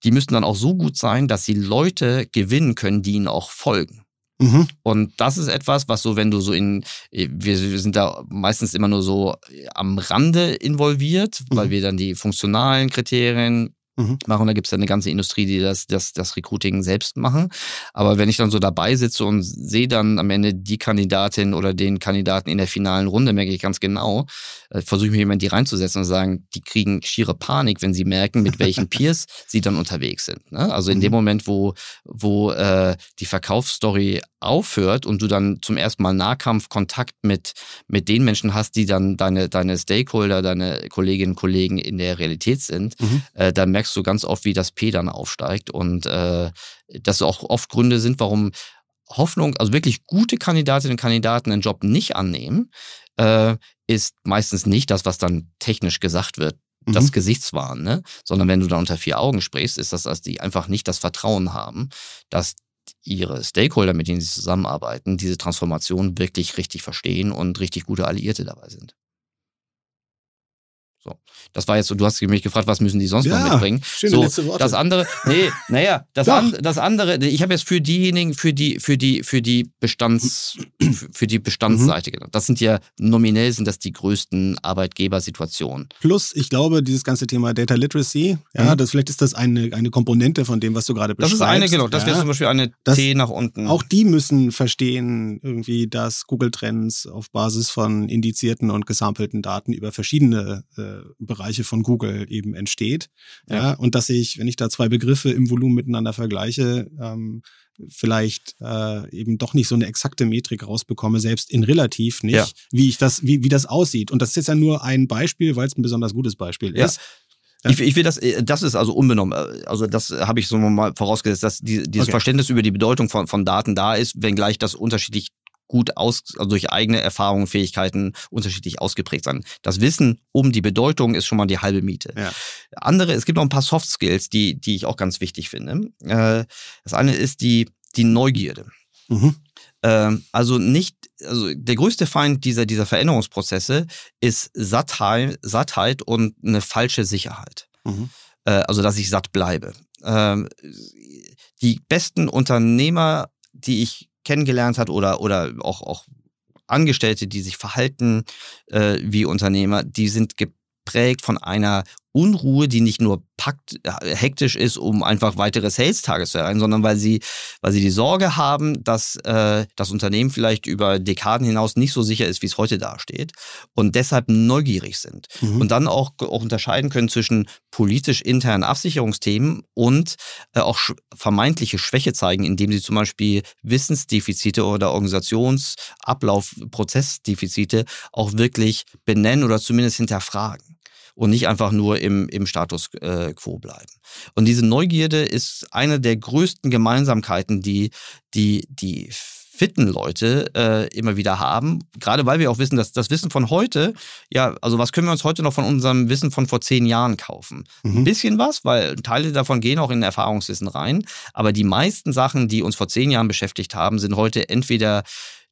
die müssten dann auch so gut sein, dass sie Leute gewinnen können, die ihnen auch folgen. Mhm. Und das ist etwas, was so, wenn du so in, wir, wir sind da meistens immer nur so am Rande involviert, weil mhm. wir dann die funktionalen Kriterien mhm. machen. Da gibt es ja eine ganze Industrie, die das, das, das Recruiting selbst machen. Aber wenn ich dann so dabei sitze und sehe dann am Ende die Kandidatin oder den Kandidaten in der finalen Runde, merke ich ganz genau, äh, versuche ich mir jemand die reinzusetzen und sagen, die kriegen schiere Panik, wenn sie merken, mit welchen [laughs] Peers sie dann unterwegs sind. Ne? Also in dem mhm. Moment, wo, wo äh, die Verkaufsstory aufhört und du dann zum ersten Mal Nahkampfkontakt mit, mit den Menschen hast, die dann deine, deine Stakeholder, deine Kolleginnen und Kollegen in der Realität sind, mhm. äh, dann merkst du ganz oft, wie das P dann aufsteigt und äh, dass auch oft Gründe sind, warum Hoffnung, also wirklich gute Kandidatinnen und Kandidaten einen Job nicht annehmen, äh, ist meistens nicht das, was dann technisch gesagt wird, das Mhm. Gesichtswahn, ne? sondern wenn du da unter vier Augen sprichst, ist das, dass die einfach nicht das Vertrauen haben, dass ihre Stakeholder, mit denen sie zusammenarbeiten, diese Transformation wirklich richtig verstehen und richtig gute Alliierte dabei sind. So. Das war jetzt so, du hast mich gefragt, was müssen die sonst noch Ja, mitbringen? schöne so, letzte Worte. Das andere, nee, naja, das, an, das andere, ich habe jetzt für diejenigen, für die, für die, für die Bestands, für die Bestandsseite genannt. Das sind ja nominell sind das die größten Arbeitgebersituationen. Plus, ich glaube, dieses ganze Thema Data Literacy, ja, Mhm. das vielleicht ist das eine, eine Komponente von dem, was du gerade Das beschreibst. ist eine, genau, das ja. wäre zum Beispiel eine Das- T nach unten. Auch die müssen verstehen, irgendwie, dass Google Trends auf Basis von indizierten und gesampelten Daten über verschiedene äh, Bereiche von Google eben entsteht. Ja. Ja. und dass ich, wenn ich da zwei Begriffe im Volumen miteinander vergleiche, ähm, vielleicht äh, eben doch nicht so eine exakte Metrik rausbekomme, selbst in relativ nicht, Ja. wie ich das, wie, wie das aussieht. Und das ist jetzt ja nur ein Beispiel, weil es ein besonders gutes Beispiel Ja. ist. Ich, ich will das, äh, das ist also unbenommen. äh, Also das habe ich so mal vorausgesetzt, dass die, dieses Okay. Verständnis über die Bedeutung von, von Daten da ist, wenngleich das unterschiedlich gut aus, also durch eigene Erfahrungen, Fähigkeiten unterschiedlich ausgeprägt sein. Das Wissen um die Bedeutung ist schon mal die halbe Miete. Ja. Andere, es gibt noch ein paar Soft Skills, die, die ich auch ganz wichtig finde. Äh, Das eine ist die, die Neugierde. Mhm. Ähm, also nicht, also der größte Feind dieser, dieser Veränderungsprozesse ist Sattheit, Sattheit und eine falsche Sicherheit. Mhm. Äh, also, dass ich satt bleibe. Ähm, die besten Unternehmer, die ich kennengelernt hat oder, oder auch, auch Angestellte, die sich verhalten äh, wie Unternehmer, die sind geprägt von einer Unruhe, die nicht nur packt, äh, hektisch ist, um einfach weitere Sales-Tage zu erreichen, sondern weil sie, weil sie die Sorge haben, dass äh, das Unternehmen vielleicht über Dekaden hinaus nicht so sicher ist, wie es heute dasteht und deshalb neugierig sind Mhm. und dann auch, auch unterscheiden können zwischen politisch internen Absicherungsthemen und äh, auch sch vermeintliche Schwäche zeigen, indem sie zum Beispiel Wissensdefizite oder Organisationsablaufprozessdefizite auch wirklich benennen oder zumindest hinterfragen und nicht einfach nur im, im Status äh, quo bleiben. Und diese Neugierde ist eine der größten Gemeinsamkeiten, die die, die fitten Leute äh, immer wieder haben, gerade weil wir auch wissen, dass das Wissen von heute, ja, also was können wir uns heute noch von unserem Wissen von vor zehn Jahren kaufen? Ein Mhm. bisschen was, weil Teile davon gehen auch in Erfahrungswissen rein, aber die meisten Sachen, die uns vor zehn Jahren beschäftigt haben, sind heute entweder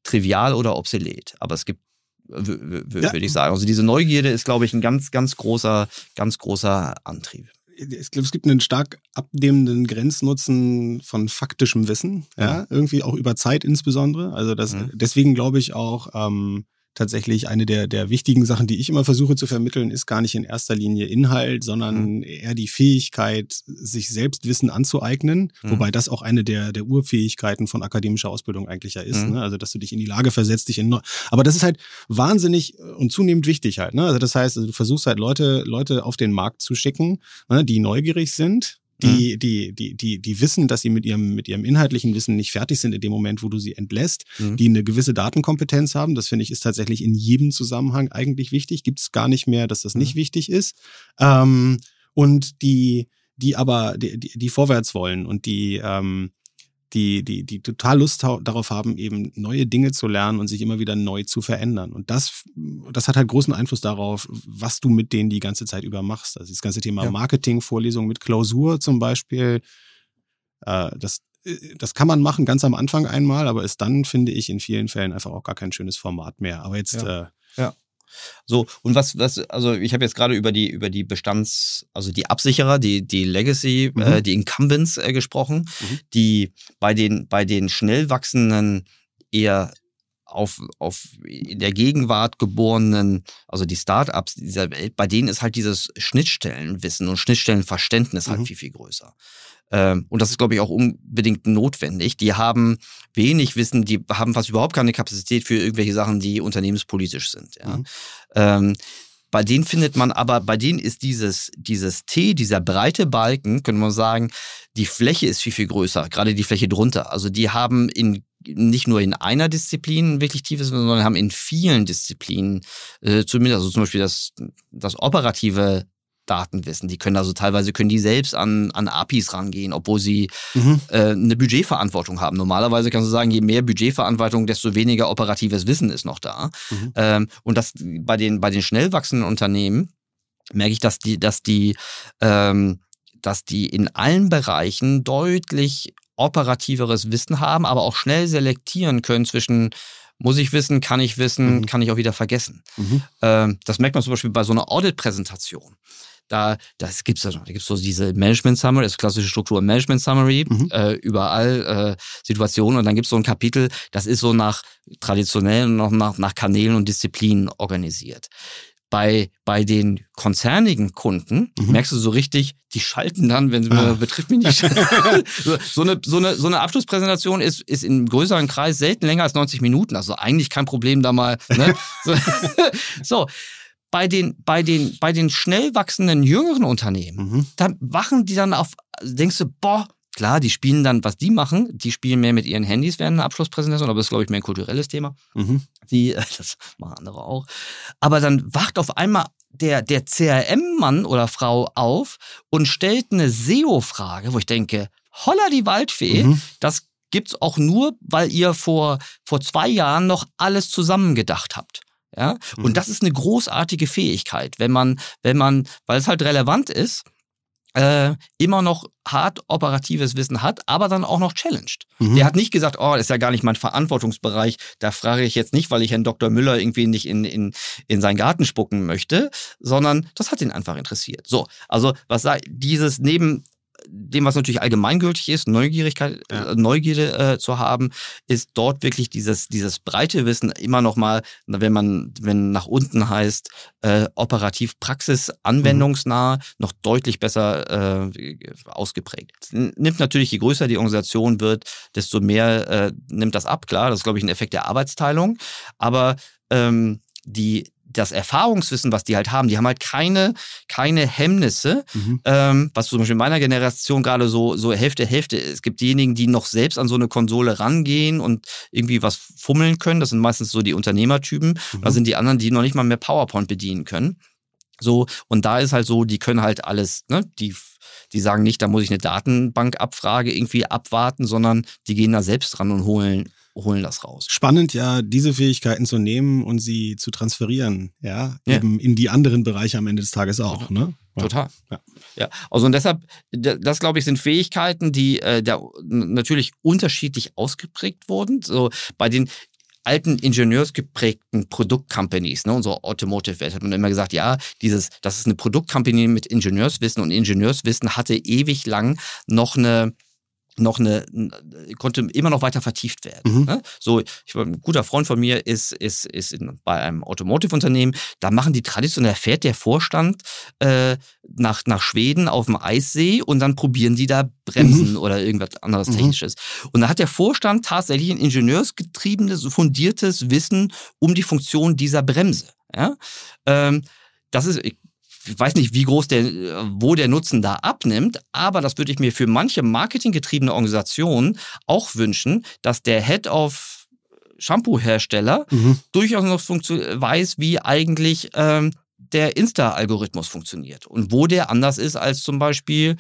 trivial oder obsolet. Aber es gibt Ja. würde ich sagen. Also diese Neugierde ist, glaube ich, ein ganz, ganz großer, ganz großer Antrieb. ich glaube, es gibt einen stark abnehmenden Grenznutzen von faktischem Wissen, ja, irgendwie auch über Zeit insbesondere. Also das, Mhm. deswegen glaube ich auch ähm, tatsächlich eine der, der wichtigen Sachen, die ich immer versuche zu vermitteln, ist gar nicht in erster Linie Inhalt, sondern eher die Fähigkeit, sich selbst Wissen anzueignen, Mhm. wobei das auch eine der, der Urfähigkeiten von akademischer Ausbildung eigentlich ja ist. Mhm. Ne? Also, dass du dich in die Lage versetzt, dich in neu aber das ist halt wahnsinnig und zunehmend wichtig halt. Ne? Also das heißt, also du versuchst halt Leute, Leute auf den Markt zu schicken, ne, die neugierig sind, die, die, die, die, die wissen, dass sie mit ihrem, mit ihrem inhaltlichen Wissen nicht fertig sind in dem Moment, wo du sie entlässt, Mhm. die eine gewisse Datenkompetenz haben. Das finde ich ist tatsächlich in jedem Zusammenhang eigentlich wichtig. Gibt es gar nicht mehr, dass das nicht wichtig ist. Ähm, und die, die aber, die, die, die vorwärts wollen und die, ähm, die, die, die total Lust darauf haben, eben neue Dinge zu lernen und sich immer wieder neu zu verändern. Und das, das hat halt großen Einfluss darauf, was du mit denen die ganze Zeit über machst. Also das ganze Thema Ja. Marketing, Vorlesungen mit Klausur zum Beispiel, äh, das, äh, das kann man machen ganz am Anfang einmal, aber ist dann, finde ich, in vielen Fällen einfach auch gar kein schönes Format mehr. Aber jetzt, Ja. äh, So, und was, was, also ich habe jetzt gerade über die, über die Bestands, also die Absicherer, die, die Legacy, Mhm. äh, die Incumbents äh, gesprochen, Mhm. die bei den, bei den schnell wachsenden eher auf, auf in der Gegenwart geborenen, also die Startups dieser Welt, bei denen ist halt dieses Schnittstellenwissen und Schnittstellenverständnis halt Mhm. viel, viel größer. Ähm, und das ist, glaube ich, auch unbedingt notwendig. Die haben wenig Wissen, die haben fast überhaupt keine Kapazität für irgendwelche Sachen, die unternehmenspolitisch sind. Ja. Mhm. Ähm, bei denen findet man aber, bei denen ist dieses, dieses T, dieser breite Balken, könnte man sagen, die Fläche ist viel, viel größer, gerade die Fläche drunter. Also die haben in nicht nur in einer Disziplin wirklich tiefes Wissen, sondern haben in vielen Disziplinen, äh, zumindest, also zum Beispiel das, das operative Datenwissen. Die können also teilweise können die selbst an, an APIs rangehen, obwohl sie mhm. äh, eine Budgetverantwortung haben. Normalerweise kannst du sagen, je mehr Budgetverantwortung, desto weniger operatives Wissen ist noch da. Mhm. Ähm, und das bei den, bei den schnell wachsenden Unternehmen merke ich, dass die, dass die, ähm, dass die in allen Bereichen deutlich operativeres Wissen haben, aber auch schnell selektieren können zwischen muss ich wissen, kann ich wissen, mhm. kann ich auch wieder vergessen. Mhm. Ähm, das merkt man zum Beispiel bei so einer Audit-Präsentation. Da das gibt's da, da gibt's so diese Management Summary, das klassische Struktur Management Summary, mhm. äh, überall äh, Situationen und dann gibt's so ein Kapitel, das ist so nach traditionell und noch nach, nach Kanälen und Disziplinen organisiert bei, bei den konzernigen Kunden mhm. merkst du so richtig, die schalten dann, wenn ah. betrifft mich nicht. [laughs] so, eine, so, eine, so eine Abschlusspräsentation ist, ist im größeren Kreis selten länger als 90 Minuten. Also eigentlich kein Problem da mal. Ne? [laughs] so. [laughs] Bei den, bei, den, bei den schnell wachsenden jüngeren Unternehmen, mhm. da wachen die dann auf, denkst du, boah, Klar, die spielen dann, was die machen, die spielen mehr mit ihren Handys während einer Abschlusspräsentation, aber das ist, glaube ich, mehr ein kulturelles Thema. Mhm. Die, [laughs] das machen andere auch. Aber dann wacht auf einmal der, der CRM-Mann oder Frau auf und stellt eine SEO-Frage, wo ich denke, holla die Waldfee, mhm. das gibt's auch nur, weil ihr vor, vor zwei Jahren noch alles zusammengedacht habt. Ja? Mhm. Und das ist eine großartige Fähigkeit, wenn man, wenn man, weil es halt relevant ist, äh, immer noch hart operatives Wissen hat, aber dann auch noch challenged. Mhm. Der hat nicht gesagt, oh, das ist ja gar nicht mein Verantwortungsbereich, da frage ich jetzt nicht, weil ich Herrn Dr. Müller irgendwie nicht in, in, in seinen Garten spucken möchte, sondern das hat ihn einfach interessiert. So, also was sei dieses neben dem, was natürlich allgemeingültig ist, Neugierigkeit, ja. Äh, Neugierde äh, zu haben, ist dort wirklich dieses, dieses breite Wissen immer noch mal, wenn man, wenn nach unten heißt, äh, operativ Praxis, anwendungsnah, mhm. noch deutlich besser äh, ausgeprägt. Nimmt natürlich, je größer die Organisation wird, desto mehr äh, nimmt das ab, klar, das ist, glaube ich, ein Effekt der Arbeitsteilung, aber ähm, die, das Erfahrungswissen, was die halt haben, die haben halt keine, keine Hemmnisse, mhm. ähm, was zum Beispiel in meiner Generation gerade so, so Hälfte, Hälfte ist. Es gibt diejenigen, die noch selbst an so eine Konsole rangehen und irgendwie was fummeln können. Das sind meistens so die Unternehmertypen. Mhm. Da sind die anderen, die noch nicht mal mehr PowerPoint bedienen können. So, und da ist halt so, die können halt alles, ne, die, die sagen nicht, da muss ich eine Datenbankabfrage irgendwie abwarten, sondern die gehen da selbst ran und holen, holen das raus. Spannend, ja, diese Fähigkeiten zu nehmen und sie zu transferieren, ja, ja. eben in die anderen Bereiche am Ende des Tages auch, ne? Ja. Total. Ja. ja. Also und deshalb, das glaube ich, sind Fähigkeiten, die äh, da natürlich unterschiedlich ausgeprägt wurden. So bei den alten ingenieursgeprägten Produktcompanies, ne, unsere Automotive Welt, hat man immer gesagt, ja, dieses, das ist eine Produktcompany mit Ingenieurswissen und Ingenieurswissen hatte ewig lang noch eine noch eine, konnte immer noch weiter vertieft werden. Mhm. Ne? So, ich, ein guter Freund von mir ist, ist, ist in, bei einem Automotive-Unternehmen, da machen die traditionell, fährt der Vorstand äh, nach, nach Schweden auf dem Eissee und dann probieren die da Bremsen mhm. oder irgendwas anderes mhm. Technisches. Und da hat der Vorstand tatsächlich ein ingenieursgetriebenes, fundiertes Wissen um die Funktion dieser Bremse. Ja? Ähm, das ist, ich weiß nicht, wie groß der, wo der Nutzen da abnimmt, aber das würde ich mir für manche marketinggetriebene Organisationen auch wünschen, dass der Head of Shampoo-Hersteller mhm. durchaus noch weiß, wie eigentlich ähm, der Insta-Algorithmus funktioniert und wo der anders ist als zum Beispiel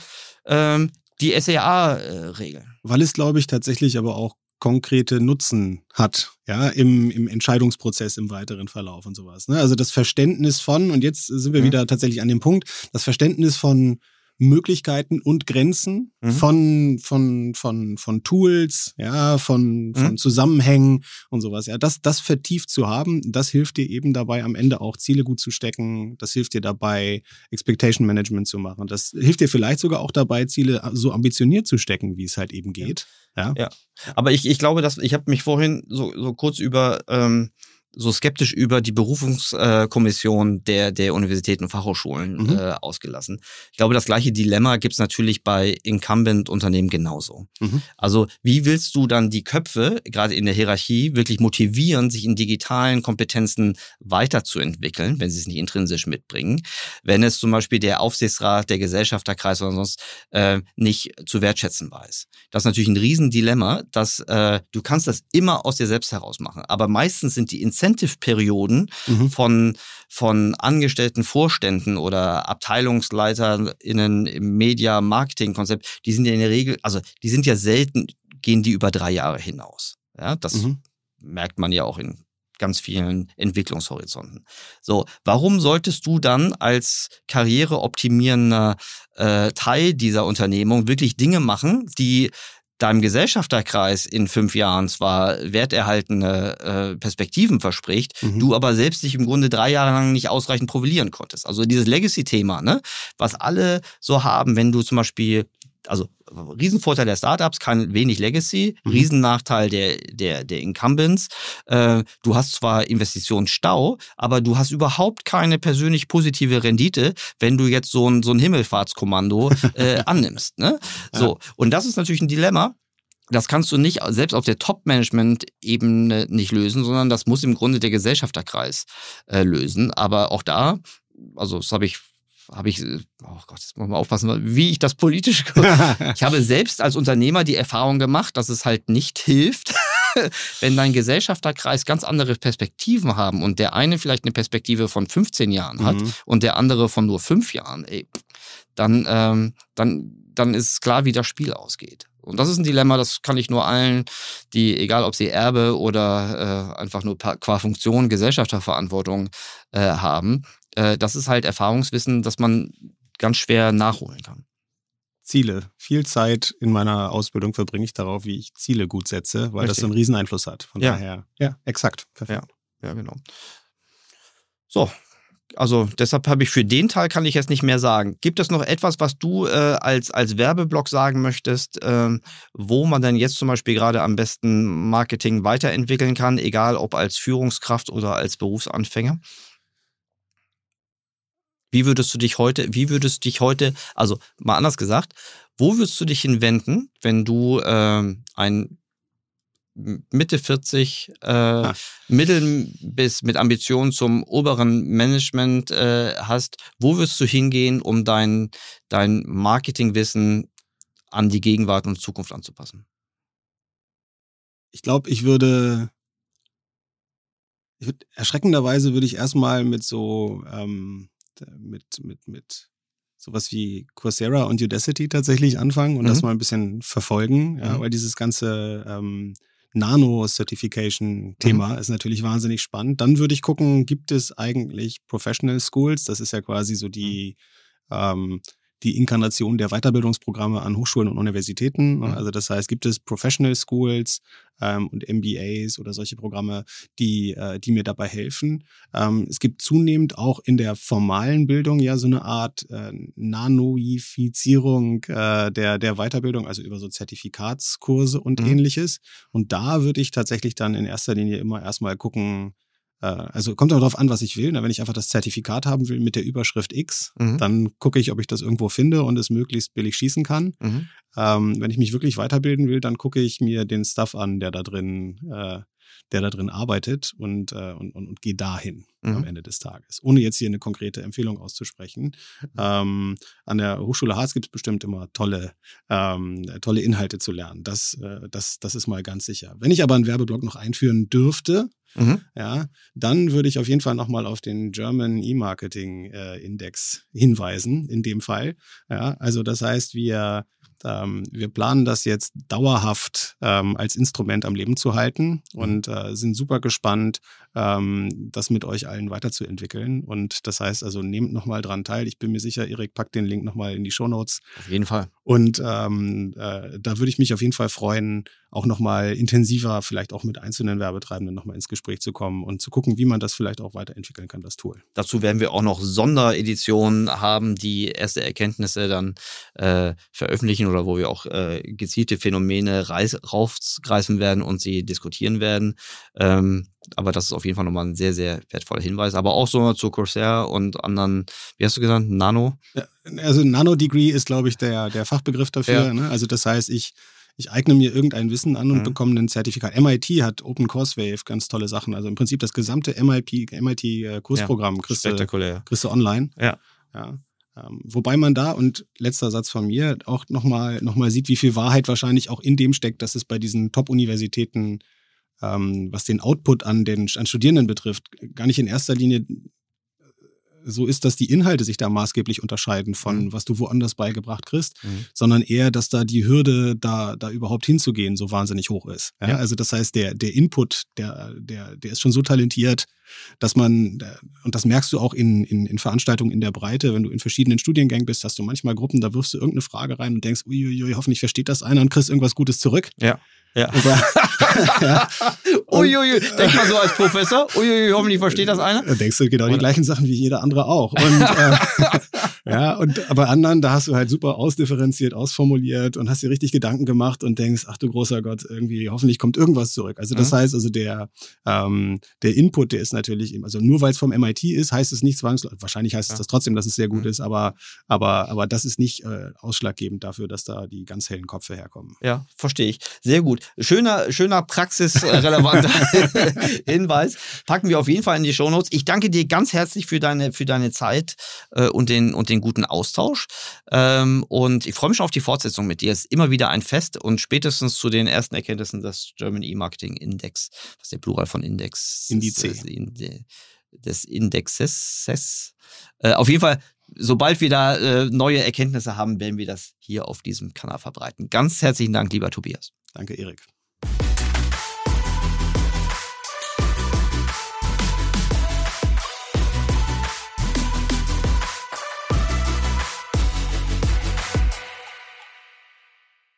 ähm, die SEA-Regeln. Weil es, glaube ich, tatsächlich aber auch konkrete Nutzen hat, ja, im, im Entscheidungsprozess im weiteren Verlauf und sowas. Ne? Also das Verständnis von, und jetzt sind wir ja. wieder tatsächlich an dem Punkt, das Verständnis von Möglichkeiten und Grenzen mhm. von, von, von, von Tools, ja, von, von mhm. Zusammenhängen und sowas. Ja, das, das vertieft zu haben, das hilft dir eben dabei, am Ende auch Ziele gut zu stecken. Das hilft dir dabei, Expectation Management zu machen. Das hilft dir vielleicht sogar auch dabei, Ziele so ambitioniert zu stecken, wie es halt eben geht. Ja. ja. Aber ich, ich glaube, dass ich habe mich vorhin so, so kurz über ähm, so skeptisch über die Berufungskommission der, der Universitäten und Fachhochschulen mhm. äh, ausgelassen. Ich glaube, das gleiche Dilemma gibt es natürlich bei Incumbent-Unternehmen genauso. Mhm. Also wie willst du dann die Köpfe, gerade in der Hierarchie, wirklich motivieren, sich in digitalen Kompetenzen weiterzuentwickeln, wenn sie es nicht intrinsisch mitbringen, wenn es zum Beispiel der Aufsichtsrat, der Gesellschafterkreis oder sonst äh, nicht zu wertschätzen weiß. Das ist natürlich ein Riesendilemma, dass äh, du kannst das immer aus dir selbst heraus machen, aber meistens sind die Incentives Incentive-Perioden mhm. von, von angestellten Vorständen oder AbteilungsleiterInnen im Media-Marketing-Konzept, die sind ja in der Regel, also die sind ja selten, gehen die über drei Jahre hinaus. Ja, das mhm. merkt man ja auch in ganz vielen Entwicklungshorizonten. So, warum solltest du dann als karriereoptimierender äh, Teil dieser Unternehmung wirklich Dinge machen, die deinem Gesellschafterkreis in fünf Jahren zwar werterhaltene äh, Perspektiven verspricht, mhm. du aber selbst dich im Grunde drei Jahre lang nicht ausreichend profilieren konntest. Also dieses Legacy-Thema, ne, was alle so haben, wenn du zum Beispiel also Riesenvorteil der Startups, kein wenig Legacy, mhm. Riesennachteil der, der, der Incumbents. Äh, du hast zwar Investitionsstau, aber du hast überhaupt keine persönlich positive Rendite, wenn du jetzt so ein, so ein Himmelfahrtskommando [laughs] äh, annimmst. Ne? So, ja. und das ist natürlich ein Dilemma. Das kannst du nicht selbst auf der Top-Management-Ebene nicht lösen, sondern das muss im Grunde der Gesellschafterkreis äh, lösen. Aber auch da, also das habe ich habe ich, oh Gott, jetzt muss man aufpassen, wie ich das politisch. [laughs] ich habe selbst als Unternehmer die Erfahrung gemacht, dass es halt nicht hilft, [laughs] wenn dein Gesellschafterkreis ganz andere Perspektiven haben und der eine vielleicht eine Perspektive von 15 Jahren hat mhm. und der andere von nur fünf Jahren, ey, dann, ähm, dann, dann ist klar, wie das Spiel ausgeht. Und das ist ein Dilemma, das kann ich nur allen, die, egal ob sie Erbe oder äh, einfach nur qua Funktion Gesellschafterverantwortung äh, haben, äh, das ist halt Erfahrungswissen, das man ganz schwer nachholen kann. Ziele. Viel Zeit in meiner Ausbildung verbringe ich darauf, wie ich Ziele gut setze, weil Richtig. das so einen riesen Einfluss hat. Von ja. daher, ja, exakt. Perfekt. Ja, ja genau. So, also deshalb habe ich für den Teil kann ich jetzt nicht mehr sagen. Gibt es noch etwas, was du äh, als, als Werbeblock sagen möchtest, äh, wo man denn jetzt zum Beispiel gerade am besten Marketing weiterentwickeln kann, egal ob als Führungskraft oder als Berufsanfänger? Wie würdest du dich heute, wie würdest du dich heute, also mal anders gesagt, wo würdest du dich hinwenden, wenn du ähm, ein Mitte 40 äh, ah. Mittel bis mit Ambitionen zum oberen Management äh, hast, wo wirst du hingehen, um dein, dein Marketingwissen an die Gegenwart und Zukunft anzupassen? Ich glaube, ich würde, ich würde erschreckenderweise würde ich erstmal mit so ähm, mit, mit, mit sowas wie Coursera und Udacity tatsächlich anfangen und mhm. das mal ein bisschen verfolgen, ja, mhm. weil dieses ganze ähm, Nano-Certification-Thema mhm. ist natürlich wahnsinnig spannend. Dann würde ich gucken, gibt es eigentlich Professional Schools? Das ist ja quasi so die ähm, die Inkarnation der Weiterbildungsprogramme an Hochschulen und Universitäten. Mhm. Also das heißt, gibt es Professional Schools ähm, und MBAs oder solche Programme, die, äh, die mir dabei helfen. Ähm, es gibt zunehmend auch in der formalen Bildung ja so eine Art äh, Nanoifizierung äh, der, der Weiterbildung, also über so Zertifikatskurse und mhm. ähnliches. Und da würde ich tatsächlich dann in erster Linie immer erstmal gucken, also kommt auch darauf an, was ich will. Wenn ich einfach das Zertifikat haben will mit der Überschrift X, mhm. dann gucke ich, ob ich das irgendwo finde und es möglichst billig schießen kann. Mhm. Ähm, wenn ich mich wirklich weiterbilden will, dann gucke ich mir den Stuff an, der da drin, äh, der da drin arbeitet und, äh, und, und, und gehe dahin mhm. am Ende des Tages. Ohne jetzt hier eine konkrete Empfehlung auszusprechen. Ähm, an der Hochschule Harz gibt es bestimmt immer tolle, ähm, tolle Inhalte zu lernen. Das, äh, das, das ist mal ganz sicher. Wenn ich aber einen Werbeblock noch einführen dürfte, Mhm. Ja, dann würde ich auf jeden Fall nochmal auf den German E-Marketing äh, Index hinweisen, in dem Fall. Ja, also das heißt, wir ähm, wir planen das jetzt dauerhaft ähm, als Instrument am Leben zu halten mhm. und äh, sind super gespannt, ähm, das mit euch allen weiterzuentwickeln. Und das heißt also, nehmt nochmal dran teil. Ich bin mir sicher, Erik packt den Link nochmal in die Show Notes. Auf jeden Fall. Und ähm, äh, da würde ich mich auf jeden Fall freuen, auch nochmal intensiver, vielleicht auch mit einzelnen Werbetreibenden nochmal ins Gespräch zu kommen und zu gucken, wie man das vielleicht auch weiterentwickeln kann, das Tool. Dazu werden wir auch noch Sondereditionen haben, die erste Erkenntnisse dann äh, veröffentlichen oder wo wir auch äh, gezielte Phänomene raufgreifen werden und sie diskutieren werden. Ähm, aber das ist auf jeden Fall nochmal ein sehr, sehr wertvoller Hinweis. Aber auch so zu Corsair und anderen, wie hast du gesagt, Nano? Ja, also Nano-Degree ist, glaube ich, der, der Fachbegriff dafür. Ja. Ne? Also das heißt, ich, ich eigne mir irgendein Wissen an und mhm. bekomme ein Zertifikat. MIT hat Open Course Wave, ganz tolle Sachen. Also im Prinzip das gesamte MIT, MIT-Kursprogramm äh, ja, kriegst, du, kriegst du online. Ja. ja. Ähm, wobei man da, und letzter Satz von mir, auch nochmal noch mal sieht, wie viel Wahrheit wahrscheinlich auch in dem steckt, dass es bei diesen Top-Universitäten ähm, was den Output an den an Studierenden betrifft, gar nicht in erster Linie so ist, dass die Inhalte sich da maßgeblich unterscheiden von, Mhm. was du woanders beigebracht kriegst, Mhm. sondern eher, dass da die Hürde, da, da überhaupt hinzugehen, so wahnsinnig hoch ist. Ja? Ja. Also das heißt, der, der Input, der, der, der ist schon so talentiert, dass man, und das merkst du auch in, in, in Veranstaltungen in der Breite, wenn du in verschiedenen Studiengängen bist, hast du manchmal Gruppen, da wirfst du irgendeine Frage rein und denkst, uiuiui, hoffentlich versteht das einer und kriegst irgendwas Gutes zurück. Ja. Ja. Da, [laughs] ja, Uiuiui, denk mal so als Professor. Uiuiui, hoffentlich versteht das einer. Da denkst du genau die Oder? gleichen Sachen wie jeder andere auch. Und, äh, [laughs] ja, und bei anderen, da hast du halt super ausdifferenziert, ausformuliert und hast dir richtig Gedanken gemacht und denkst, ach du großer Gott, irgendwie, hoffentlich kommt irgendwas zurück. Also das Mhm. heißt, also der, ähm, der Input, der ist natürlich, also nur weil es vom MIT ist, heißt es nicht zwangsläufig, wahrscheinlich heißt es Ja. das trotzdem, dass es sehr gut Mhm. ist, aber, aber, aber das ist nicht äh, ausschlaggebend dafür, dass da die ganz hellen Köpfe herkommen. Ja, verstehe ich. Sehr gut. Schöner, schöner praxisrelevanter [laughs] Hinweis. Packen wir auf jeden Fall in die Shownotes. Ich danke dir ganz herzlich für deine, für deine Zeit äh, und, den, und den guten Austausch. Ähm, und ich freue mich schon auf die Fortsetzung mit dir. Es ist immer wieder ein Fest und spätestens zu den ersten Erkenntnissen des German E-Marketing Index, was ist der Plural von Index Indice. ist, äh, Inde- des Indexes. Äh, auf jeden Fall sobald wir da äh, neue Erkenntnisse haben, werden wir das hier auf diesem Kanal verbreiten. Ganz herzlichen Dank, lieber Tobias. Danke, Erik.